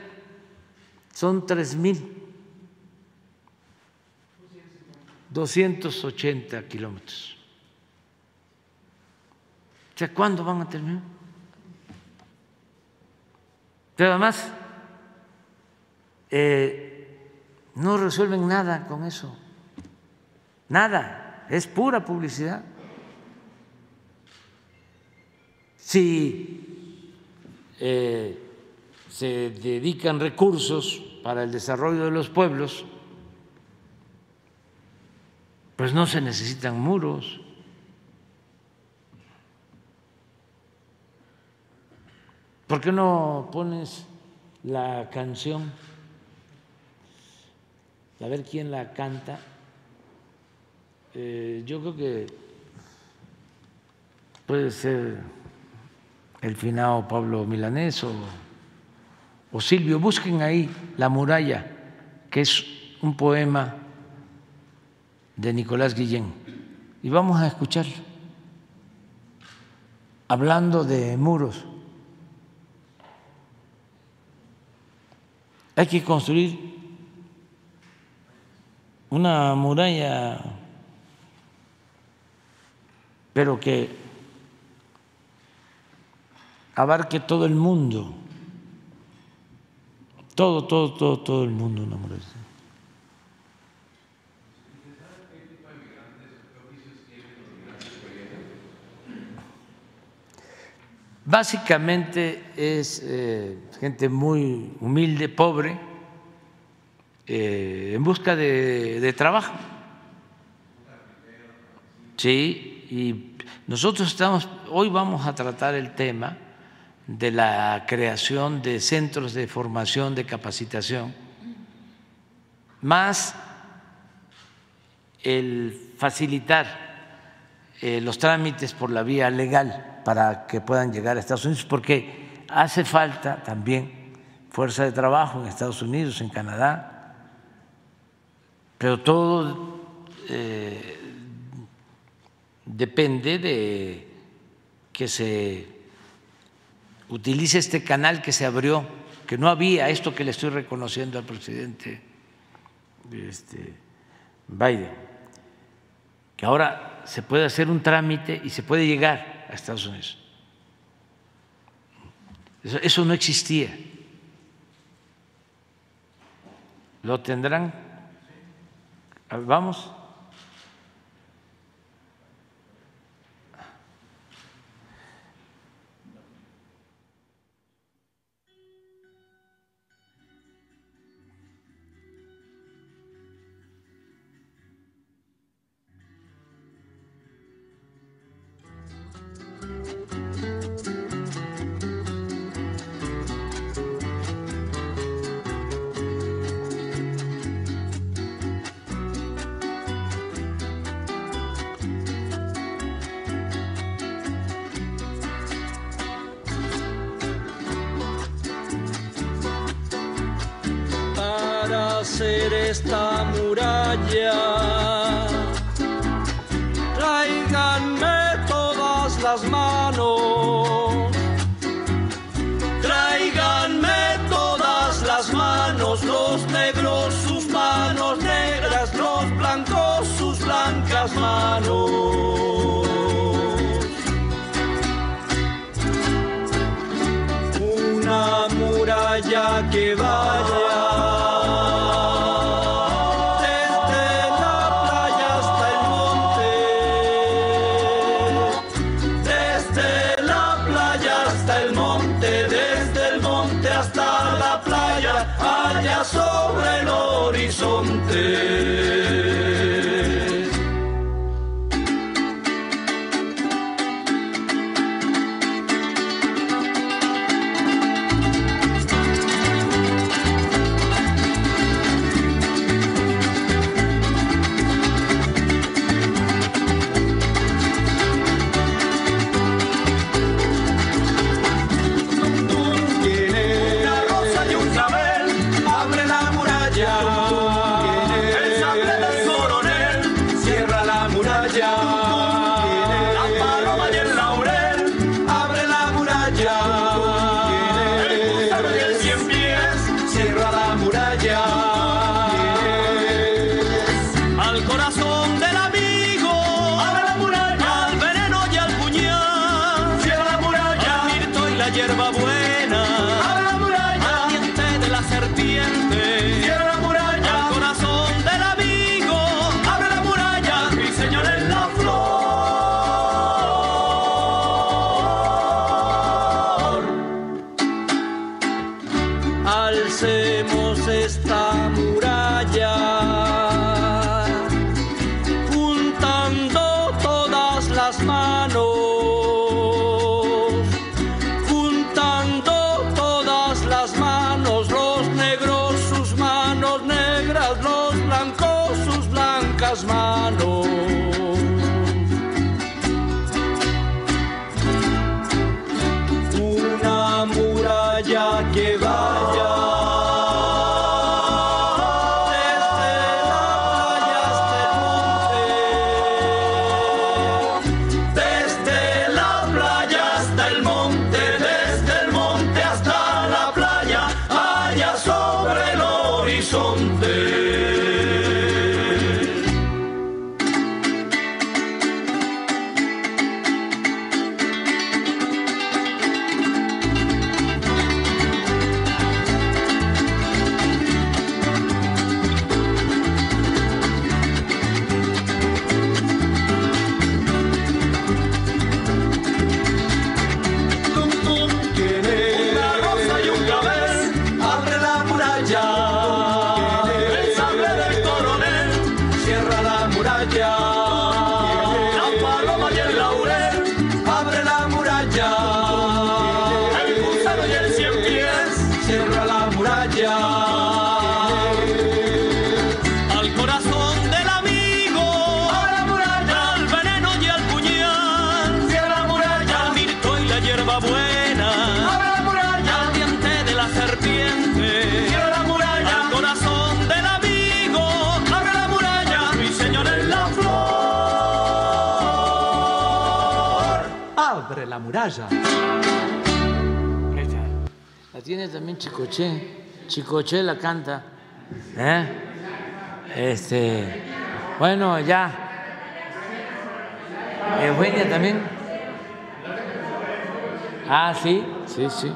son 3.280 kilómetros. O sea, ¿cuándo van a terminar? Pero además, eh, no resuelven nada con eso, nada es pura publicidad. Si eh, se dedican recursos para el desarrollo de los pueblos, pues no se necesitan muros. ¿Por qué no pones la canción? A ver quién la canta. Eh, yo creo que puede ser el finado Pablo Milanés o, o Silvio. Busquen ahí La muralla, que es un poema de Nicolás Guillén. Y vamos a escucharlo. Hablando de muros. Hay que construir una muralla pero que abarque todo el mundo, todo, todo, todo, todo el mundo enamorarse. Básicamente es eh, gente muy humilde, pobre, eh, en busca de, de trabajo. Sí, y nosotros estamos, hoy vamos a tratar el tema de la creación de centros de formación, de capacitación, más el facilitar eh, los trámites por la vía legal para que puedan llegar a Estados Unidos, porque hace falta también fuerza de trabajo en Estados Unidos, en Canadá, pero todo eh, depende de que se utilice este canal que se abrió, que no había esto que le estoy reconociendo al presidente este, Biden, que ahora se puede hacer un trámite y se puede llegar a Estados Unidos. Eso, eso no existía. ¿Lo tendrán? Vamos. hemos estado. La tiene también Chicoché. Chicoché la canta. ¿Eh? Este, bueno, ya. Eugenia también. Ah, sí, sí, sí.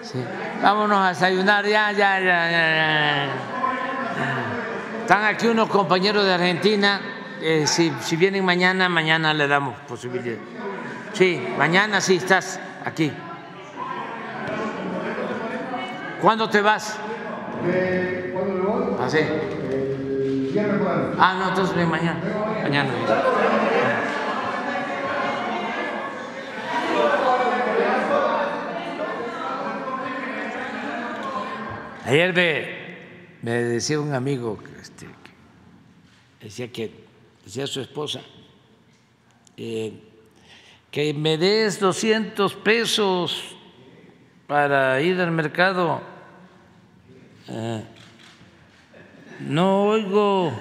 sí. Vámonos a desayunar, ya, ya, ya, ya, Están aquí unos compañeros de Argentina. Eh, si, si vienen mañana, mañana le damos posibilidad. Sí, mañana sí estás aquí. ¿Cuándo te vas? Eh, ¿Cuándo me voy? Ah, sí. Ah, no, entonces mañana. Mañana. Ayer me, me, decía un amigo, este, que decía que, decía su esposa, eh, que me des 200 pesos para ir al mercado. Eh, no oigo.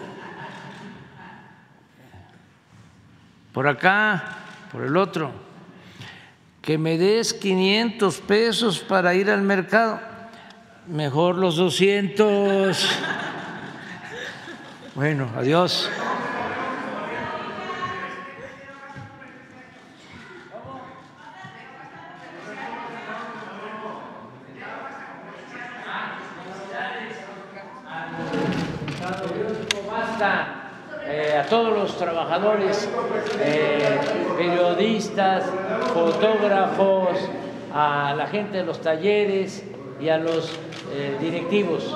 Por acá, por el otro. Que me des 500 pesos para ir al mercado. Mejor los 200. Bueno, adiós. Todos los trabajadores, eh, periodistas, fotógrafos, a la gente de los talleres y a los eh, directivos